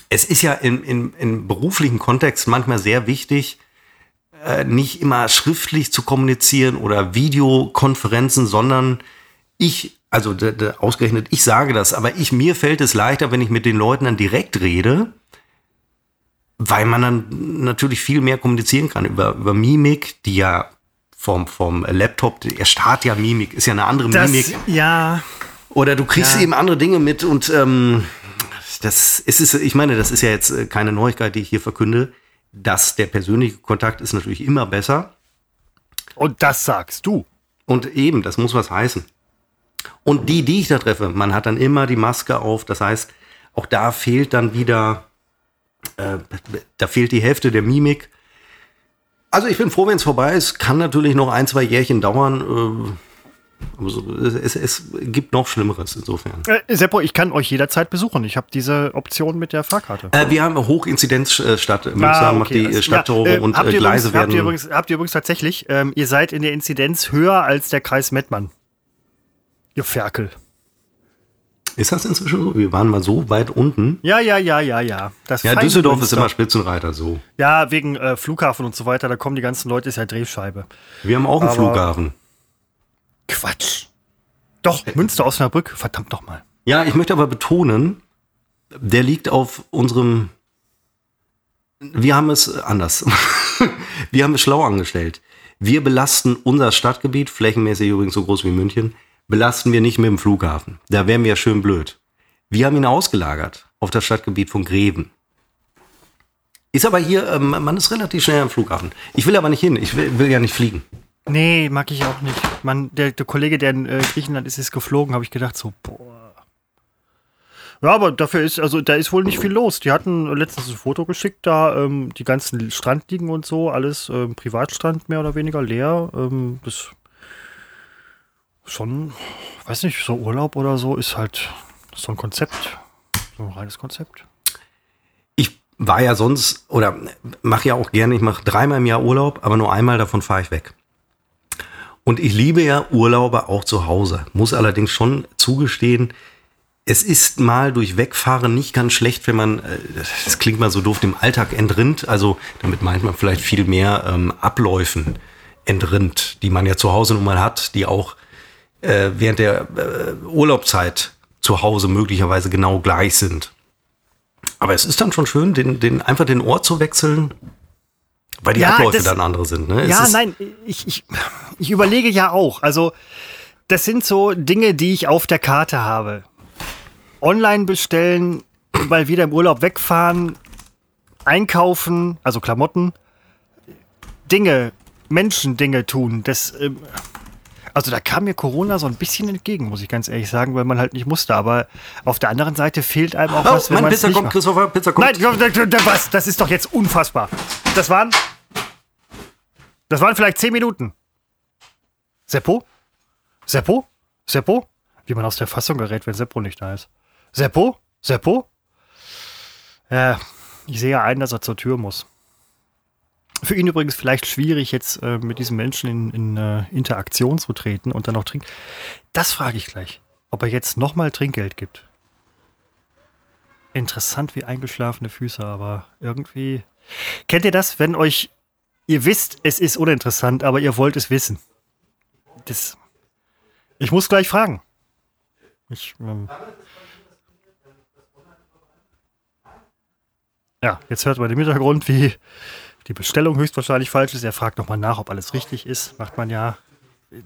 es ist ja im, im, im beruflichen Kontext manchmal sehr wichtig, äh, nicht immer schriftlich zu kommunizieren oder Videokonferenzen, sondern ich, also ausgerechnet, ich sage das, aber ich, mir fällt es leichter, wenn ich mit den Leuten dann direkt rede weil man dann natürlich viel mehr kommunizieren kann über, über Mimik, die ja vom, vom Laptop, der Start ja Mimik, ist ja eine andere das, Mimik. Ja. Oder du kriegst ja. eben andere Dinge mit und ähm, das ist, ist, ich meine, das ist ja jetzt äh, keine Neuigkeit, die ich hier verkünde, dass der persönliche Kontakt ist natürlich immer besser. Und das sagst du. Und eben, das muss was heißen. Und die, die ich da treffe, man hat dann immer die Maske auf. Das heißt, auch da fehlt dann wieder äh, da fehlt die Hälfte der Mimik. Also ich bin froh, wenn es vorbei ist. Kann natürlich noch ein, zwei Jährchen dauern. Äh, es, es, gibt noch Schlimmeres insofern. Äh, Seppo, ich kann euch jederzeit besuchen. Ich habe diese Option mit der Fahrkarte. Äh, wir haben eine Hochinzidenzstadt. Münster ah, okay. macht die Stadttore ja, äh, und äh, Gleise übrigens, werden. Habt ihr, übrigens, habt ihr übrigens tatsächlich, ähm, ihr seid in der Inzidenz höher als der Kreis Mettmann. Ihr Ferkel. Ist das inzwischen so? Wir waren mal so weit unten. Ja, ja, ja, ja, ja. Das ja, Düsseldorf ist immer Spitzenreiter so. Ja, wegen äh, Flughafen und so weiter, da kommen die ganzen Leute, ist ja Drehscheibe. Wir haben auch einen Aber Flughafen. Quatsch. Doch, äh, Münster, Osnabrück, verdammt doch mal. Ja, ich möchte aber betonen, der liegt auf unserem. Wir haben es anders. wir haben es schlau angestellt. Wir belasten unser Stadtgebiet, flächenmäßig übrigens so groß wie München, belasten wir nicht mit dem Flughafen. Da wären wir ja schön blöd. Wir haben ihn ausgelagert auf das Stadtgebiet von Greven. Ist aber hier, ähm, man ist relativ schnell am Flughafen. Ich will aber nicht hin, ich will, will ja nicht fliegen. Nee, mag ich auch nicht. Man, der, der Kollege, der in äh, Griechenland ist, ist geflogen, habe ich gedacht, so, boah. Ja, aber dafür ist, also da ist wohl nicht viel los. Die hatten letztens ein Foto geschickt, da ähm, die ganzen Strandliegen und so, alles ähm, Privatstrand mehr oder weniger leer. Ähm, das schon, weiß nicht, so Urlaub oder so ist halt so ein Konzept, so ein reines Konzept war ja sonst oder mache ja auch gerne, ich mache dreimal im Jahr Urlaub, aber nur einmal davon fahre ich weg. Und ich liebe ja Urlaube auch zu Hause, muss allerdings schon zugestehen, es ist mal durch Wegfahren nicht ganz schlecht, wenn man, äh, das klingt mal so doof, dem Alltag entrinnt. Also damit meint man vielleicht viel mehr ähm, Abläufen entrinnt, die man ja zu Hause nun mal hat, die auch äh, während der äh, Urlaubszeit zu Hause möglicherweise genau gleich sind. Aber es ist dann schon schön, den, den, einfach den Ort zu wechseln, weil die ja, Abläufe das, dann andere sind. Ne? ja, nein, ich, ich, ich überlege ja auch. Also, das sind so Dinge, die ich auf der Karte habe. Online bestellen, weil wieder im Urlaub wegfahren, einkaufen, also Klamotten, Dinge, Menschen Dinge tun. Das, ähm, also da kam mir Corona so ein bisschen entgegen, muss ich ganz ehrlich sagen, weil man halt nicht musste. Aber auf der anderen Seite fehlt einem auch oh, was, wenn man Pizza kommt, Christopher, Pizza kommt. Nein, was? Das ist doch jetzt unfassbar. Das waren, das waren vielleicht zehn Minuten. Seppo? Seppo? Seppo? Wie man aus der Fassung gerät, wenn Seppo nicht da ist. Seppo? Seppo? Ja, ich sehe ja ein, dass er zur Tür muss. Für ihn übrigens vielleicht schwierig, jetzt äh, mit diesem Menschen in, in äh, Interaktion zu treten und dann noch trinken. Das frage ich gleich, ob er jetzt nochmal Trinkgeld gibt. Interessant wie eingeschlafene Füße, aber irgendwie. Kennt ihr das, wenn euch. Ihr wisst, es ist uninteressant, aber ihr wollt es wissen? Das. Ich muss gleich fragen. Ich. Ähm, ja, jetzt hört man im Hintergrund, wie die Bestellung höchstwahrscheinlich falsch ist. Er fragt nochmal nach, ob alles richtig ist. Macht man ja.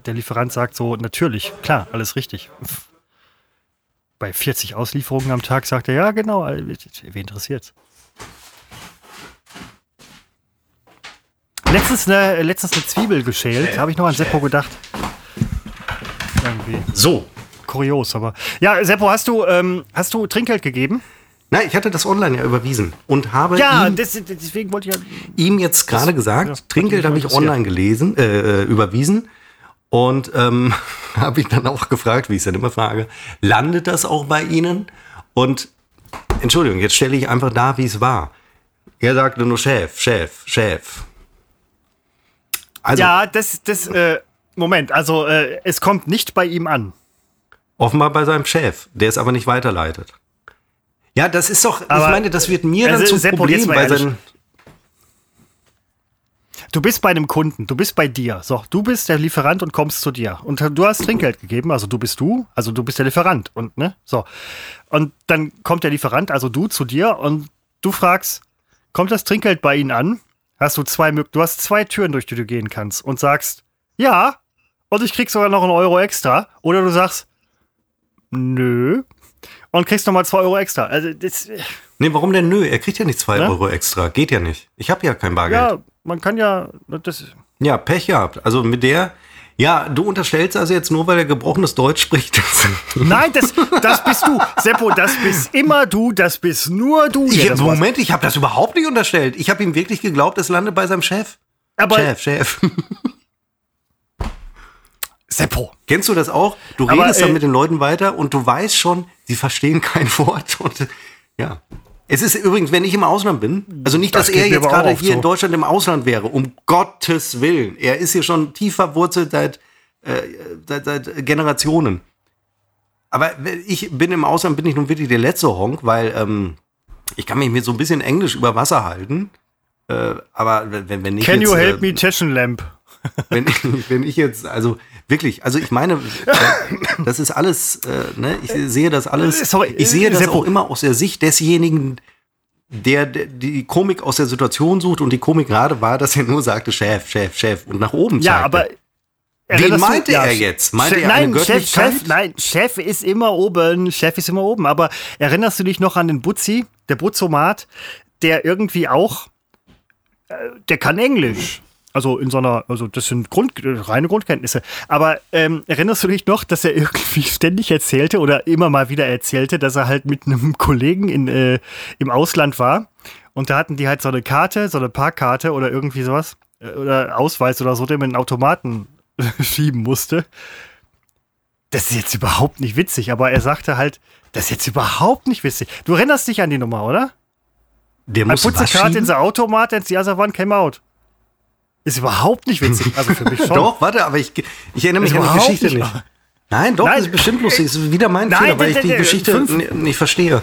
Der Lieferant sagt so, natürlich, klar, alles richtig. Bei 40 Auslieferungen am Tag sagt er, ja, genau, wen interessiert's? Letztens eine, letztens eine Zwiebel geschält, habe ich noch an Seppo gedacht. Irgendwie. So. Kurios, aber. Ja, Seppo, hast du, ähm, hast du Trinkgeld gegeben? Nein, ich hatte das online ja überwiesen und habe ja, ihm, das, deswegen wollte ich ja, ihm jetzt gerade gesagt, das Trinkgeld habe ich online gelesen, äh, äh, überwiesen und ähm, habe ich dann auch gefragt, wie ich es dann immer frage, landet das auch bei Ihnen? Und Entschuldigung, jetzt stelle ich einfach da, wie es war. Er sagte nur Chef, Chef, Chef. Also, ja, das, das, äh, Moment, also äh, es kommt nicht bei ihm an. Offenbar bei seinem Chef, der es aber nicht weiterleitet. Ja, das ist doch, Aber ich meine, das wird mir dann also, zum Seppo, Problem bei seinen. Du bist bei einem Kunden, du bist bei dir. So, du bist der Lieferant und kommst zu dir. Und du hast Trinkgeld gegeben, also du bist du, also du bist der Lieferant. Und, ne? So. Und dann kommt der Lieferant, also du, zu dir und du fragst, kommt das Trinkgeld bei Ihnen an? Hast du zwei du hast zwei Türen, durch die du gehen kannst und sagst, ja, und ich krieg sogar noch einen Euro extra. Oder du sagst, nö, und kriegst nochmal 2 Euro extra. Also das, nee, warum denn nö? Er kriegt ja nicht 2 ne? Euro extra. Geht ja nicht. Ich habe ja kein Bargeld. Ja, man kann ja. Das ja, Pech gehabt. Also mit der. Ja, du unterstellst also jetzt nur, weil er gebrochenes Deutsch spricht. Nein, das, das bist du. Seppo, das bist immer du, das bist nur du. Ich, Moment, ich habe das überhaupt nicht unterstellt. Ich habe ihm wirklich geglaubt, es landet bei seinem Chef. Aber Chef, Chef. Seppo. Kennst du das auch? Du Aber, redest dann äh, mit den Leuten weiter und du weißt schon, sie verstehen kein Wort. Und ja. Es ist übrigens, wenn ich im Ausland bin, also nicht, dass das er jetzt gerade hier so. in Deutschland im Ausland wäre, um Gottes Willen. Er ist hier schon tief verwurzelt seit, äh, seit, seit Generationen. Aber ich bin im Ausland, bin ich nun wirklich der letzte Honk, weil ähm, ich kann mich mit so ein bisschen Englisch über Wasser halten. Äh, aber wenn, wenn ich Can jetzt, you help äh, me Taschenlamp? wenn, wenn ich jetzt, also wirklich, also ich meine, das ist alles, äh, ne, ich sehe das alles, Sorry, ich sehe das Seppo. auch immer aus der Sicht desjenigen, der, der die Komik aus der Situation sucht und die Komik gerade war, dass er nur sagte, Chef, Chef, Chef und nach oben Ja, zeigte. aber. Wen erinnerst du- meinte er jetzt? Meinte Chef, er eine nein, Chef, Göttlichkeit? Chef, nein, Chef ist immer oben, Chef ist immer oben. Aber erinnerst du dich noch an den Butzi, der Butzomat, der irgendwie auch, äh, der kann Englisch. Also in so einer, also das sind Grund, reine Grundkenntnisse. Aber ähm, erinnerst du dich noch, dass er irgendwie ständig erzählte oder immer mal wieder erzählte, dass er halt mit einem Kollegen in, äh, im Ausland war und da hatten die halt so eine Karte, so eine Parkkarte oder irgendwie sowas äh, oder Ausweis oder so, den man in den Automaten schieben musste. Das ist jetzt überhaupt nicht witzig, aber er sagte halt, das ist jetzt überhaupt nicht witzig. Du erinnerst dich an die Nummer, oder? der I muss put the card in the automat and the other one came out. Ist überhaupt nicht witzig. Also für mich schon. Doch, warte, aber ich, ich erinnere mich an die Geschichte nicht- nicht. Nein, doch, Nein, das ist bestimmt lustig. Das ist wieder mein Nein, Fehler, weil ich die Geschichte fünf- nicht verstehe.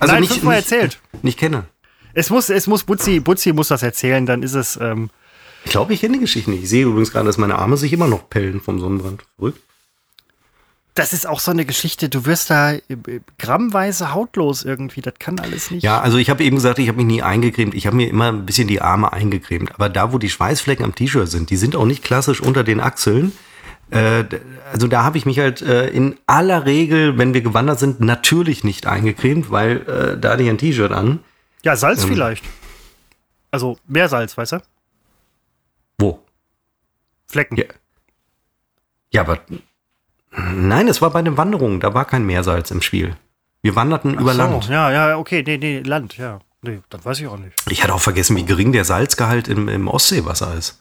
Also Nein, nicht, nicht, erzählt. nicht kenne. Es muss, es muss Butzi, Butzi muss das erzählen, dann ist es. Ähm, Ich glaube, ich kenne die Geschichte nicht. Ich sehe übrigens gerade, dass meine Arme sich immer noch pellen vom Sonnenbrand. Verrückt. Das ist auch so eine Geschichte, du wirst da äh, grammweise hautlos irgendwie. Das kann alles nicht. Ja, also ich habe eben gesagt, ich habe mich nie eingecremt. Ich habe mir immer ein bisschen die Arme eingecremt. Aber da, wo die Schweißflecken am T-Shirt sind, die sind auch nicht klassisch unter den Achseln. Äh, also da habe ich mich halt äh, in aller Regel, wenn wir gewandert sind, natürlich nicht eingecremt, weil äh, da hatte ich ein T-Shirt an. Ja, Salz Ähm. vielleicht. Also mehr Salz, weißt du? Wo? Flecken. Ja. Ja, aber nein, es war bei den Wanderungen. Da war kein Meersalz im Spiel. Wir wanderten über so, Land. Ja, ja, okay, nee, nee, Land, ja. Nee, das weiß ich auch nicht. Ich hatte auch vergessen, wie gering der Salzgehalt im, im Ostseewasser ist.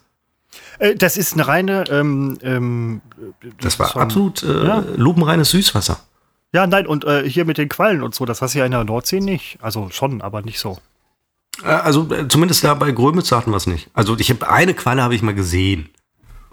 Äh, das ist eine reine, ähm, ähm, Das war so ein- absolut äh, Ja. lupenreines Süßwasser. Ja, nein, und äh, hier mit den Quallen und so, das hast du ja in der Nordsee nicht. Also schon, aber nicht so. Äh, Also äh, zumindest da bei Grömitz hatten wir es nicht. Also ich habe eine Qualle habe ich mal gesehen.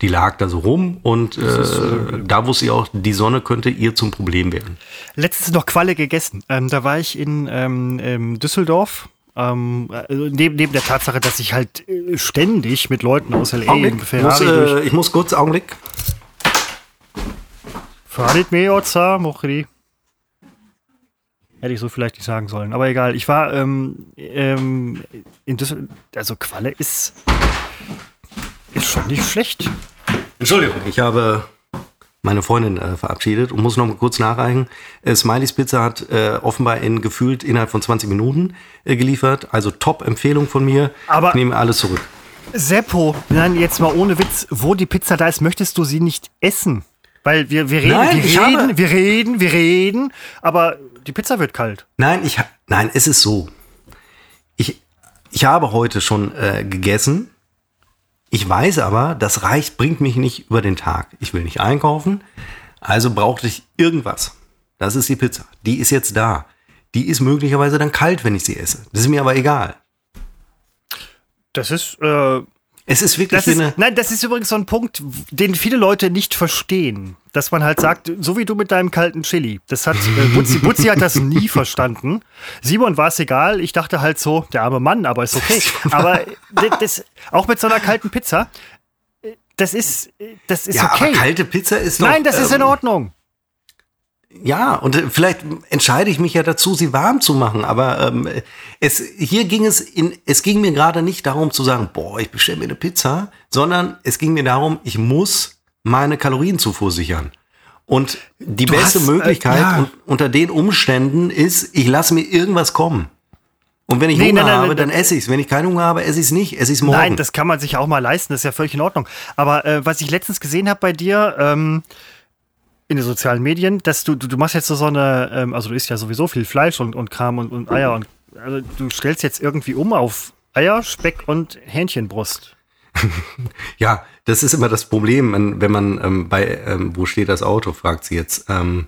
Die lag da so rum und äh, da wusste ich auch, die Sonne könnte ihr zum Problem werden. Letztens noch Qualle gegessen. Ähm, da war ich in ähm, ähm, Düsseldorf. Ähm, also neben, neben der Tatsache, dass ich halt äh, ständig mit Leuten aus L.A. Augenblick, muss, Ferrari durch. äh, ich muss kurz, Augenblick. Fahrrad mir, Otza, Mochri. Hätte ich so vielleicht nicht sagen sollen. Aber egal, ich war ähm, ähm, in Düsseldorf. Also Qualle ist, ist schon nicht schlecht. Entschuldigung. Ich habe meine Freundin äh, verabschiedet und muss noch mal kurz nachreichen. Äh, Smileys Pizza hat äh, offenbar in gefühlt innerhalb von 20 Minuten äh, geliefert. Also Top-Empfehlung von mir. Aber- ich nehme alles zurück. Seppo, nein, jetzt mal ohne Witz, wo die Pizza da ist, möchtest du sie nicht essen? Weil wir, wir reden, Nein, wir reden, wir reden, wir reden, aber die Pizza wird kalt. Nein, ich nein, es ist so. Ich, ich habe heute schon äh, gegessen. Ich weiß aber, das reicht, bringt mich nicht über den Tag. Ich will nicht einkaufen, also brauchte ich irgendwas. Das ist die Pizza. Die ist jetzt da. Die ist möglicherweise dann kalt, wenn ich sie esse. Das ist mir aber egal. Das ist, äh, Es ist wirklich das ist, eine. nein, das ist übrigens so ein Punkt, den viele Leute nicht verstehen. Dass man halt sagt, so wie du mit deinem kalten Chili. Das hat, äh, Butzi, Butzi hat das nie verstanden. Simon war es egal. Ich dachte halt so, der arme Mann, aber ist okay. Aber das, auch mit so einer kalten Pizza, äh, das ist, äh, das ist Ja, okay. aber kalte Pizza ist doch. Nein, das ist in ähm, Ordnung. Ja, und äh, vielleicht entscheide ich mich ja dazu, sie warm zu machen. Aber ähm, es, hier ging es in, es ging mir gerade nicht darum zu sagen, boah, ich bestelle mir eine Pizza, sondern es ging mir darum, ich muss meine Kalorienzufuhr sichern. Und die Du beste hast, äh, Möglichkeit ja. un- unter den Umständen ist, ich lasse mir irgendwas kommen. Und wenn ich Nee, Hunger nein, nein, habe, dann esse ich es. Wenn ich keinen Hunger habe, esse ich es nicht. Esse ich es morgen. Nein, das kann man sich auch mal leisten, das ist ja völlig in Ordnung. Aber äh, was ich letztens gesehen habe bei dir ähm, in den sozialen Medien, dass du, du, du machst jetzt so, so eine, ähm, also du isst ja sowieso viel Fleisch und, und Kram und, und Eier und also du stellst jetzt irgendwie um auf Eier, Speck und Hähnchenbrust. Ja, das ist immer das Problem, wenn man ähm, bei, ähm, wo steht das Auto, fragt sie jetzt. Ähm,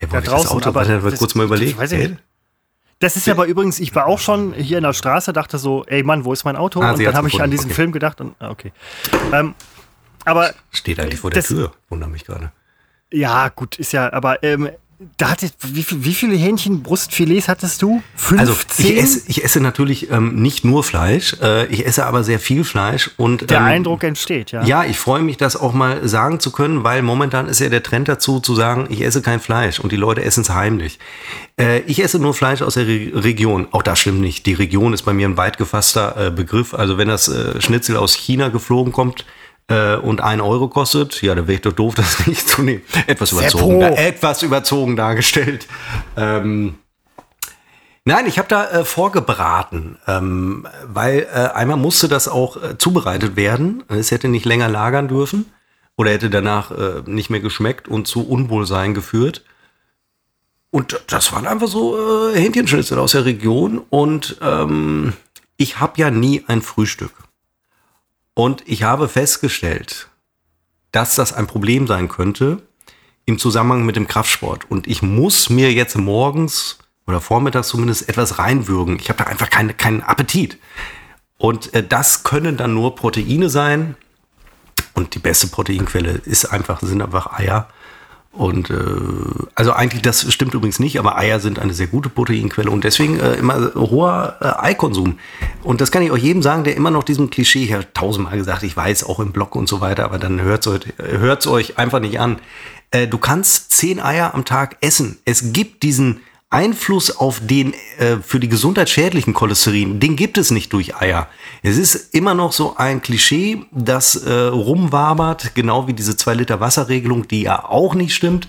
wo Da draußen, das Auto, aber das- kurz mal überlegen. das nicht. Das ist ja aber übrigens, ich war auch schon hier in der Straße, dachte so, ey Mann, wo ist mein Auto? Ah, und dann habe ich an diesen okay. Film gedacht und, ah, okay. Ähm, aber Steht eigentlich vor der Das- Tür, wundert mich gerade. Ja, gut, ist ja, aber ähm, da hatte, wie, wie viele Hähnchenbrustfilets hattest du? 15? Also ich esse, ich esse natürlich ähm, nicht nur Fleisch, äh, ich esse aber sehr viel Fleisch und der ähm, Eindruck entsteht, ja. Ja, ich freue mich, das auch mal sagen zu können, weil momentan ist ja der Trend dazu, zu sagen, ich esse kein Fleisch und die Leute essen es heimlich. Äh, ich esse nur Fleisch aus der Re Region. Auch das stimmt nicht. Die Region ist bei mir ein weit gefasster äh, Begriff. Also wenn das äh, Schnitzel aus China geflogen kommt, äh, und ein Euro kostet, ja, da wäre ich doch doof, das nicht zu nehmen. Etwas überzogen, da, etwas überzogen dargestellt. Ähm, Nein, ich habe da äh, vorgebraten, ähm, weil äh, einmal musste das auch äh, zubereitet werden. Es hätte nicht länger lagern dürfen oder hätte danach äh, nicht mehr geschmeckt und zu Unwohlsein geführt. Und das waren einfach so äh, Hähnchenschnitzel aus der Region und ähm, ich habe ja nie ein Frühstück. Und ich habe festgestellt, dass das ein Problem sein könnte im Zusammenhang mit dem Kraftsport. Und ich muss mir jetzt morgens oder vormittags zumindest etwas reinwürgen. Ich habe da einfach keine, keinen Appetit. Und äh, das können dann nur Proteine sein. Und die beste Proteinquelle ist einfach, sind einfach Eier. Und äh, also eigentlich, das stimmt übrigens nicht, aber Eier sind eine sehr gute Proteinquelle und deswegen äh, immer hoher äh, Eikonsum. Und das kann ich auch jedem sagen, der immer noch diesem Klischee, ich habe tausendmal gesagt, ich weiß auch im Blog und so weiter, aber dann hört es euch einfach nicht an. Äh, du kannst zehn Eier am Tag essen. Es gibt diesen Einfluss auf den äh, für die Gesundheit schädlichen Cholesterin, den gibt es nicht durch Eier. Es ist immer noch so ein Klischee, das äh, rumwabert, genau wie diese 2-Liter-Wasserregelung, die ja auch nicht stimmt.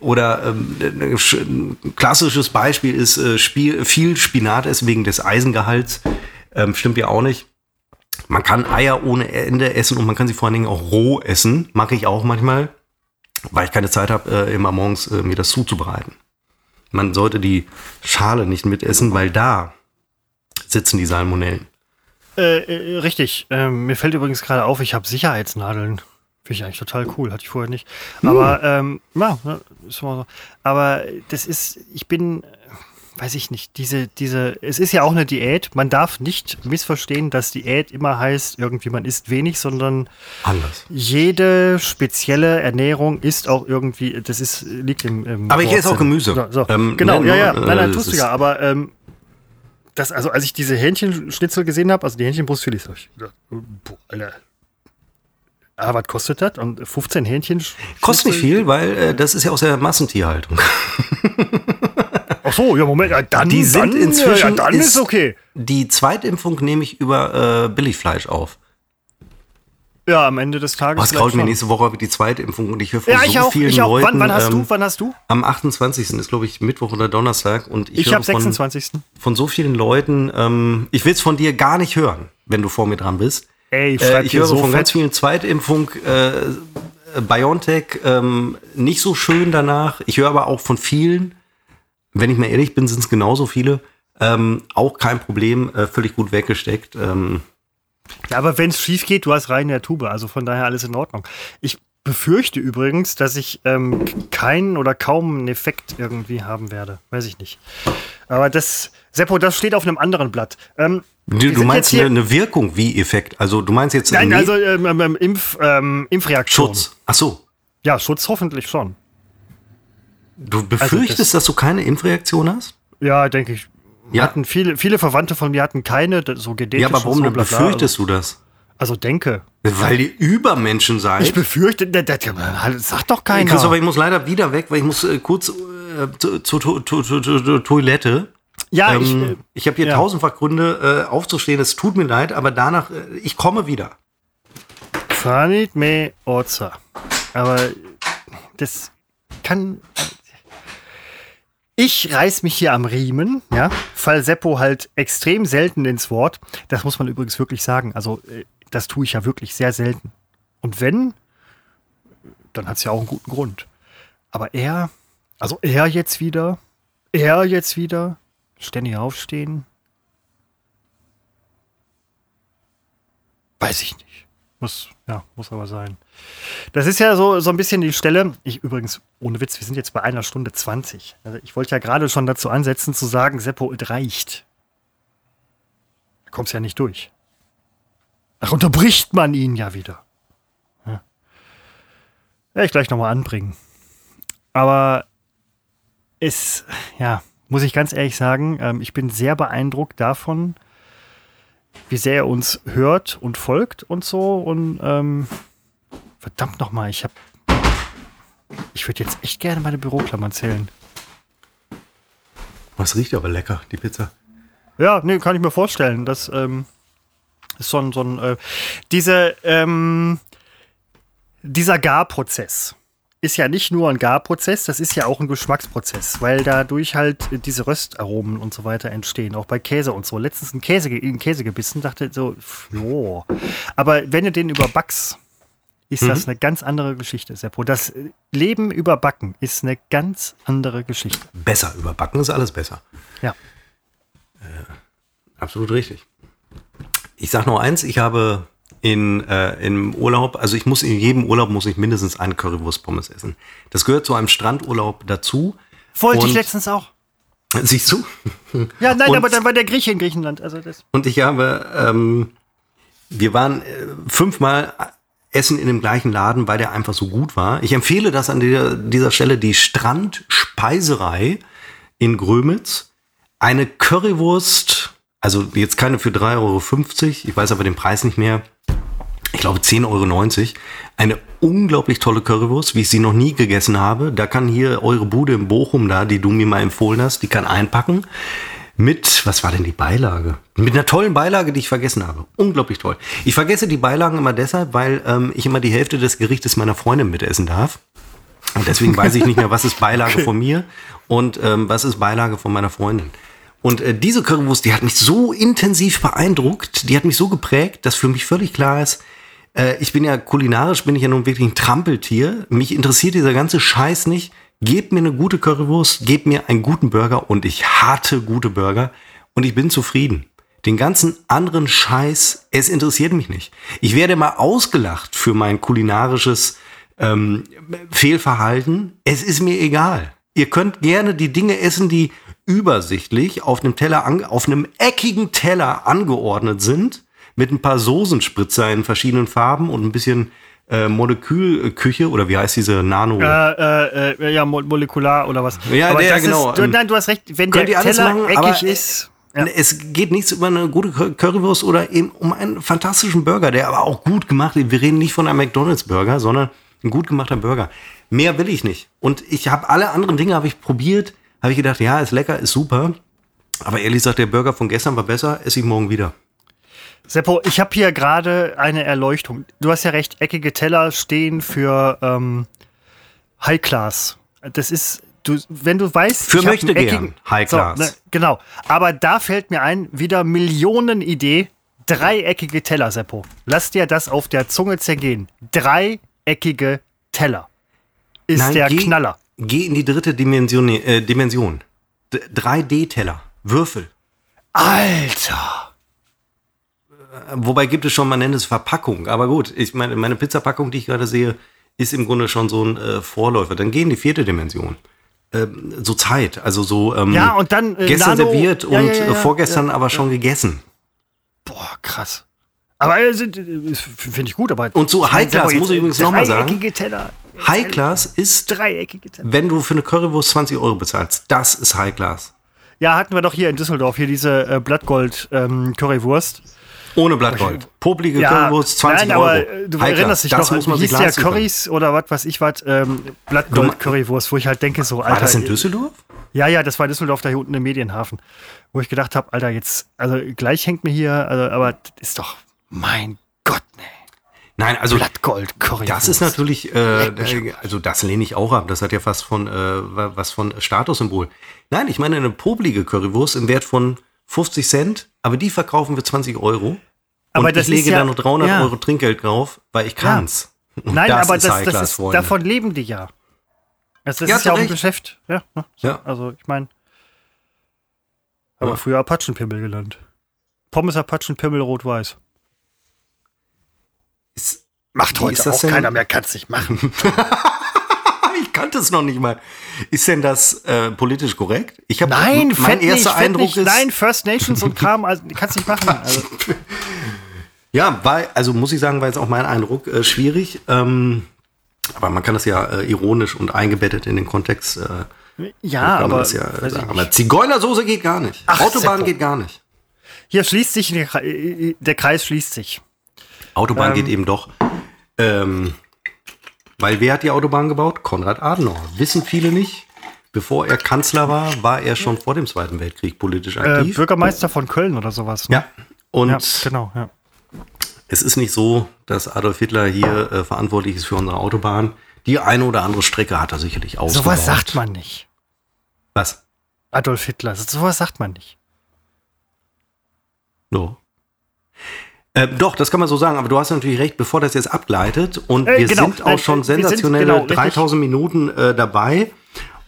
Oder ähm, ein klassisches Beispiel ist äh, Spiel, viel Spinat essen wegen des Eisengehalts. Ähm, stimmt ja auch nicht. Man kann Eier ohne Ende essen und man kann sie vor allen Dingen auch roh essen. Mache ich auch manchmal, weil ich keine Zeit habe, äh, immer morgens äh, mir das zuzubereiten. Man sollte die Schale nicht mitessen, weil da sitzen die Salmonellen. Äh, äh, richtig. Ähm, mir fällt übrigens gerade auf, ich habe Sicherheitsnadeln. Finde ich eigentlich total cool, hatte ich vorher nicht. Aber, hm. ähm, ja, ist mal so. Aber das ist, ich bin, weiß ich nicht, diese, diese, es ist ja auch eine Diät. Man darf nicht missverstehen, dass Diät immer heißt, irgendwie man isst wenig, sondern anders. Jede spezielle Ernährung ist auch irgendwie, das ist, liegt im, im Aber ich esse auch Gemüse. So, so. Ähm, genau, ja, ja, nein, nein, tust du ja, aber ähm, das, also als ich diese Hähnchenschnitzel gesehen habe, also die Hähnchenbrustfilet, ich gedacht, boah, Alter, Ah, was kostet das? Und 15 Hähnchen? Kostet nicht viel, weil äh, das ist ja aus der Massentierhaltung. Ach so, ja, Moment, ja, dann, die sind dann, inzwischen, ja, dann ist, ist, okay. Die Zweitimpfung nehme ich über äh, Billigfleisch auf. Ja, am Ende des Tages. Was graut mir nächste Woche die zweite Impfung und ich höre von ja, so auch, vielen ich auch. Leuten. Wann, wann hast du? Wann hast du? Am 28. ist, glaube ich, Mittwoch oder Donnerstag. Und ich, ich habe 26. Von so vielen Leuten. Ähm, ich will es von dir gar nicht hören, wenn du vor mir dran bist. Ey, äh, ich höre so von ganz vielen Zweitimpfung. Äh, BioNTech ähm, nicht so schön danach. Ich höre aber auch von vielen, wenn ich mal ehrlich bin, sind es genauso viele. Ähm, auch kein Problem, äh, völlig gut weggesteckt. Ähm, ja, aber wenn es schief geht, du hast rein in der Tube, also von daher alles in Ordnung. Ich befürchte übrigens, dass ich ähm, keinen oder kaum einen Effekt irgendwie haben werde. Weiß ich nicht. Aber das, Seppo, das steht auf einem anderen Blatt. Ähm, du, du meinst eine, eine, Wirkung wie Effekt? Also du meinst jetzt Nein, also ähm, ähm, ähm, Impf, ähm, Impfreaktion. Schutz. Ach so. Ja, Schutz hoffentlich schon. Du befürchtest, also das, dass du keine Impfreaktion hast? Ja, denke ich. Ja. Hatten viele, viele Verwandte von mir hatten keine, so genetische. Ja, aber warum so, befürchtest also, du das? Also denke. Weil ihr Übermenschen seid. Ich befürchte, das, das sagt doch keiner. Christoph, ich muss leider wieder weg, weil ich muss äh, kurz äh, zur zu, zu, zu, Toilette. Ja, ähm, ich, äh, ich habe hier ja. tausendfach Gründe äh, aufzustehen. Es tut mir leid, aber danach, äh, ich komme wieder. Fanit me Oza. Aber das kann ich reiß mich hier am Riemen, ja, fall Seppo halt extrem selten ins Wort. Das muss man übrigens wirklich sagen. Also, äh, das tue ich ja wirklich sehr selten. Und wenn, dann hat es ja auch einen guten Grund. Aber er, also er jetzt wieder, er jetzt wieder, ständig aufstehen. Weiß ich nicht. Muss, ja, muss aber sein. Das ist ja so, so ein bisschen die Stelle. Ich übrigens, ohne Witz, wir sind jetzt bei einer Stunde 20. Also ich wollte ja gerade schon dazu ansetzen, zu sagen, Seppo, es reicht. Da kommst ja nicht durch. Ach, unterbricht man ihn ja wieder. Ja. Werde ich gleich nochmal anbringen. Aber ist, ja, muss ich ganz ehrlich sagen, ähm, ich bin sehr beeindruckt davon, wie sehr er uns hört und folgt und so. Und ähm, verdammt nochmal, ich habe. Ich würde jetzt echt gerne meine Büroklammern zählen. Was riecht aber lecker, die Pizza. Ja, nee, kann ich mir vorstellen. Das ähm, ist so ein, so ein äh, diese, ähm, dieser Garprozess ist ja nicht nur ein Garprozess, das ist ja auch ein Geschmacksprozess, weil dadurch halt diese Röstaromen und so weiter entstehen, auch bei Käse und so. Letztens ein Käse, in Käse gebissen, dachte so, jo. Aber wenn du den überbackst, ist mhm. das eine ganz andere Geschichte, Seppo. Das Leben überbacken ist eine ganz andere Geschichte. Besser überbacken ist alles besser. Ja. Äh, absolut richtig. Ich sag noch eins, ich habe in, äh, im Urlaub, also ich muss in jedem Urlaub muss ich mindestens eine Currywurst-Pommes essen. Das gehört zu einem Strandurlaub dazu. Wollte ich letztens auch. Siehst du? Ja, nein, und, aber dann war der Grieche in Griechenland. Also das. Und ich habe, ähm, wir waren äh, fünfmal essen in dem gleichen Laden, weil der einfach so gut war. Ich empfehle das an dieser, dieser Stelle die Strandspeiserei in Grömitz. Eine Currywurst, also jetzt keine für 3,50 Euro, ich weiß aber den Preis nicht mehr, ich glaube 10,90 Euro. Eine unglaublich tolle Currywurst, wie ich sie noch nie gegessen habe. Da kann hier eure Bude in Bochum da, die du mir mal empfohlen hast, die kann einpacken. Mit, was war denn die Beilage? Mit einer tollen Beilage, die ich vergessen habe. Unglaublich toll. Ich vergesse die Beilagen immer deshalb, weil ähm, ich immer die Hälfte des Gerichtes meiner Freundin mitessen darf. Und deswegen weiß ich nicht mehr, was ist Beilage okay. von mir und ähm, was ist Beilage von meiner Freundin. Und äh, diese Currywurst, die hat mich so intensiv beeindruckt, die hat mich so geprägt, dass für mich völlig klar ist, äh, ich bin ja kulinarisch, bin ich ja nun wirklich ein Trampeltier. Mich interessiert dieser ganze Scheiß nicht. Gebt mir eine gute Currywurst, gebt mir einen guten Burger und ich hatte gute Burger und ich bin zufrieden. Den ganzen anderen Scheiß, es interessiert mich nicht. Ich werde mal ausgelacht für mein kulinarisches ähm, Fehlverhalten. Es ist mir egal. Ihr könnt gerne die Dinge essen, die übersichtlich auf einem Teller, auf einem eckigen Teller angeordnet sind, mit ein paar Soßenspritzer in verschiedenen Farben und ein bisschen äh, Molekülküche oder wie heißt diese Nano? Äh, äh, ja, mo molekular oder was. Ja, aber der, genau. Ist, du, nein, du hast recht, wenn der Teller machen, eckig ist. Ja. Es geht nichts über eine gute Currywurst oder eben um einen fantastischen Burger, der aber auch gut gemacht ist. Wir reden nicht von einem McDonalds-Burger, sondern ein gut gemachter Burger. Mehr will ich nicht. Und ich habe alle anderen Dinge habe ich probiert, habe ich gedacht, ja, ist lecker, ist super. Aber ehrlich gesagt, der Burger von gestern war besser, esse ich morgen wieder. Seppo, ich habe hier gerade eine Erleuchtung. Du hast ja recht, eckige Teller stehen für ähm, High Class. Das ist, du, wenn du weißt, für möchte gern High Class. So, ne, genau. Aber da fällt mir ein, wieder Millionenidee. Dreieckige Teller, Seppo. Lass dir das auf der Zunge zergehen. Dreieckige Teller. Ist Nein, der geh, Knaller. Geh in die dritte Dimension. Äh, Dimension. 3D-Teller. Würfel. Alter! Wobei gibt es schon, man nennt es Verpackung. Aber gut, ich meine, meine Pizzapackung, die ich gerade sehe, ist im Grunde schon so ein äh, Vorläufer. Dann gehen die vierte Dimension. Ähm, so Zeit, also so ähm, ja, und dann, äh, gestern Nano, serviert ja, und ja, ja, vorgestern aber schon gegessen. Boah, krass. Aber äh, finde ich gut, aber. Und so High Class, muss ich übrigens nochmal sagen. Teller. High Class ist, dreieckige Teller. wenn du für eine Currywurst 20 Euro bezahlst, das ist High Class. Ja, hatten wir doch hier in Düsseldorf, hier diese äh, Blattgold ähm. Ohne Blattgold. Poplige ja, Currywurst, 20 nein, Euro. Aber du High erinnerst dich das noch, muss man hieß ja Currys können. oder was weiß ich was, ähm, Blattgold Currywurst, wo ich halt denke so, Alter. War das in Düsseldorf? Ja, ja, das war in Düsseldorf, da hier unten im Medienhafen. Wo ich gedacht habe, Alter, jetzt, also gleich hängt mir hier, also, aber das ist doch, mein Gott, ne. Nein, also Blattgold Currywurst. Das ist natürlich, äh, also das lehne ich auch ab. Das hat ja fast von äh, was von Statussymbol. Nein, ich meine eine poblige Currywurst im Wert von 50 Cent, aber die verkaufen wir 20 Euro. Aber und ich lege ja, da noch 300 ja. Euro Trinkgeld drauf, weil ich kann's. Ja. Nein, das aber ist das, das ist, davon leben die ja. Das, das ja, ist ja auch ein Geschäft. Ja, ne? ja. Also ich meine, aber früher Apachenpimmel gelernt. Pommes Apachenpimmel rot-weiß. Macht heute auch keiner mehr, kann es nicht machen. kannte es noch nicht mal. Ist denn das äh, politisch korrekt? Ich hab, Nein, mein erster nicht, Eindruck nicht. ist. Nein, First Nations und Kram, also, kannst nicht machen. Also. ja, war, also muss ich sagen, war jetzt auch mein Eindruck äh, schwierig. Ähm, aber man kann das ja äh, ironisch und eingebettet in den Kontext äh, Ja, aber, ja, aber Zigeunersoße geht gar nicht. Ach, Autobahn geht gar nicht. Hier schließt sich, der Kreis schließt sich. Autobahn ähm, geht eben doch. Ähm, weil wer hat die Autobahn gebaut? Konrad Adenauer. Wissen viele nicht. Bevor er Kanzler war, war er schon vor dem Zweiten Weltkrieg politisch äh, aktiv. Äh, Bürgermeister von Köln oder sowas. Ne? Ja. Und ja, genau, ja. es ist nicht so, dass Adolf Hitler hier äh, verantwortlich ist für unsere Autobahn. Die eine oder andere Strecke hat er sicherlich ausgebaut. Sowas sagt man nicht. Was? Adolf Hitler. Sowas sagt man nicht. So. Äh, doch, das kann man so sagen, aber du hast natürlich recht, bevor das jetzt abgleitet und äh, wir genau, sind auch schon sensationelle genau, 3000 Minuten äh, dabei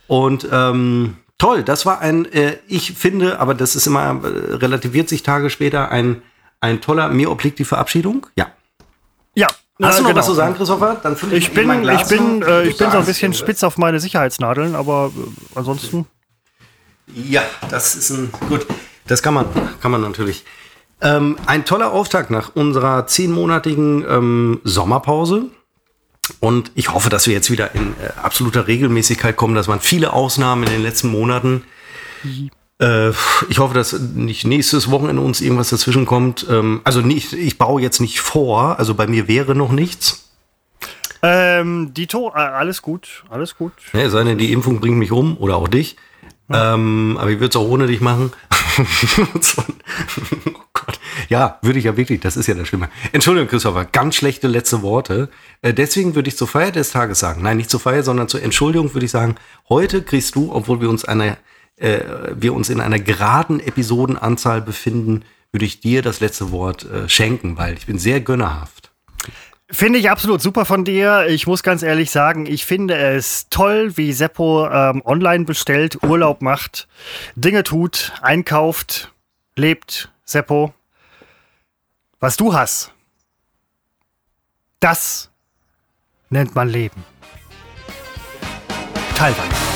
und ähm, toll, das war ein, äh, ich finde, aber das ist immer, äh, relativiert sich Tage später, ein, ein toller, mir obliegt die Verabschiedung, ja. Ja, Hast du noch genau. was zu sagen, Christopher? Dann ich, ich bin, ich bin, äh, ich bin so ein bisschen spitz auf meine Sicherheitsnadeln, aber äh, ansonsten. Ja, das ist ein gut. Das kann man, kann man natürlich. Ähm, ein toller Auftakt nach unserer zehnmonatigen ähm, Sommerpause. Und ich hoffe, dass wir jetzt wieder in äh, absoluter Regelmäßigkeit kommen. Das waren viele Ausnahmen in den letzten Monaten. Äh, ich hoffe, dass nicht nächstes Wochenende uns irgendwas dazwischen kommt. Ähm, also nicht, ich baue jetzt nicht vor. Also bei mir wäre noch nichts. Ähm, Dito, äh, alles gut, alles gut. Ja, sei denn, die Impfung bringt mich um oder auch dich. Ähm, aber ich würde es auch ohne dich machen. oh Gott. Ja, würde ich ja wirklich, das ist ja das Schlimme. Entschuldigung, Christopher, ganz schlechte letzte Worte. Äh, deswegen würde ich zur Feier des Tages sagen, nein, nicht zur Feier, sondern zur Entschuldigung würde ich sagen, heute kriegst du, obwohl wir uns eine, äh, wir uns in einer geraden Episodenanzahl befinden, würde ich dir das letzte Wort äh, schenken, weil ich bin sehr gönnerhaft. Finde ich absolut super von dir. Ich muss ganz ehrlich sagen, ich finde es toll, wie Seppo ähm, online bestellt, Urlaub macht, Dinge tut, einkauft, lebt. Seppo, was du hast, das nennt man Leben. Teilweise.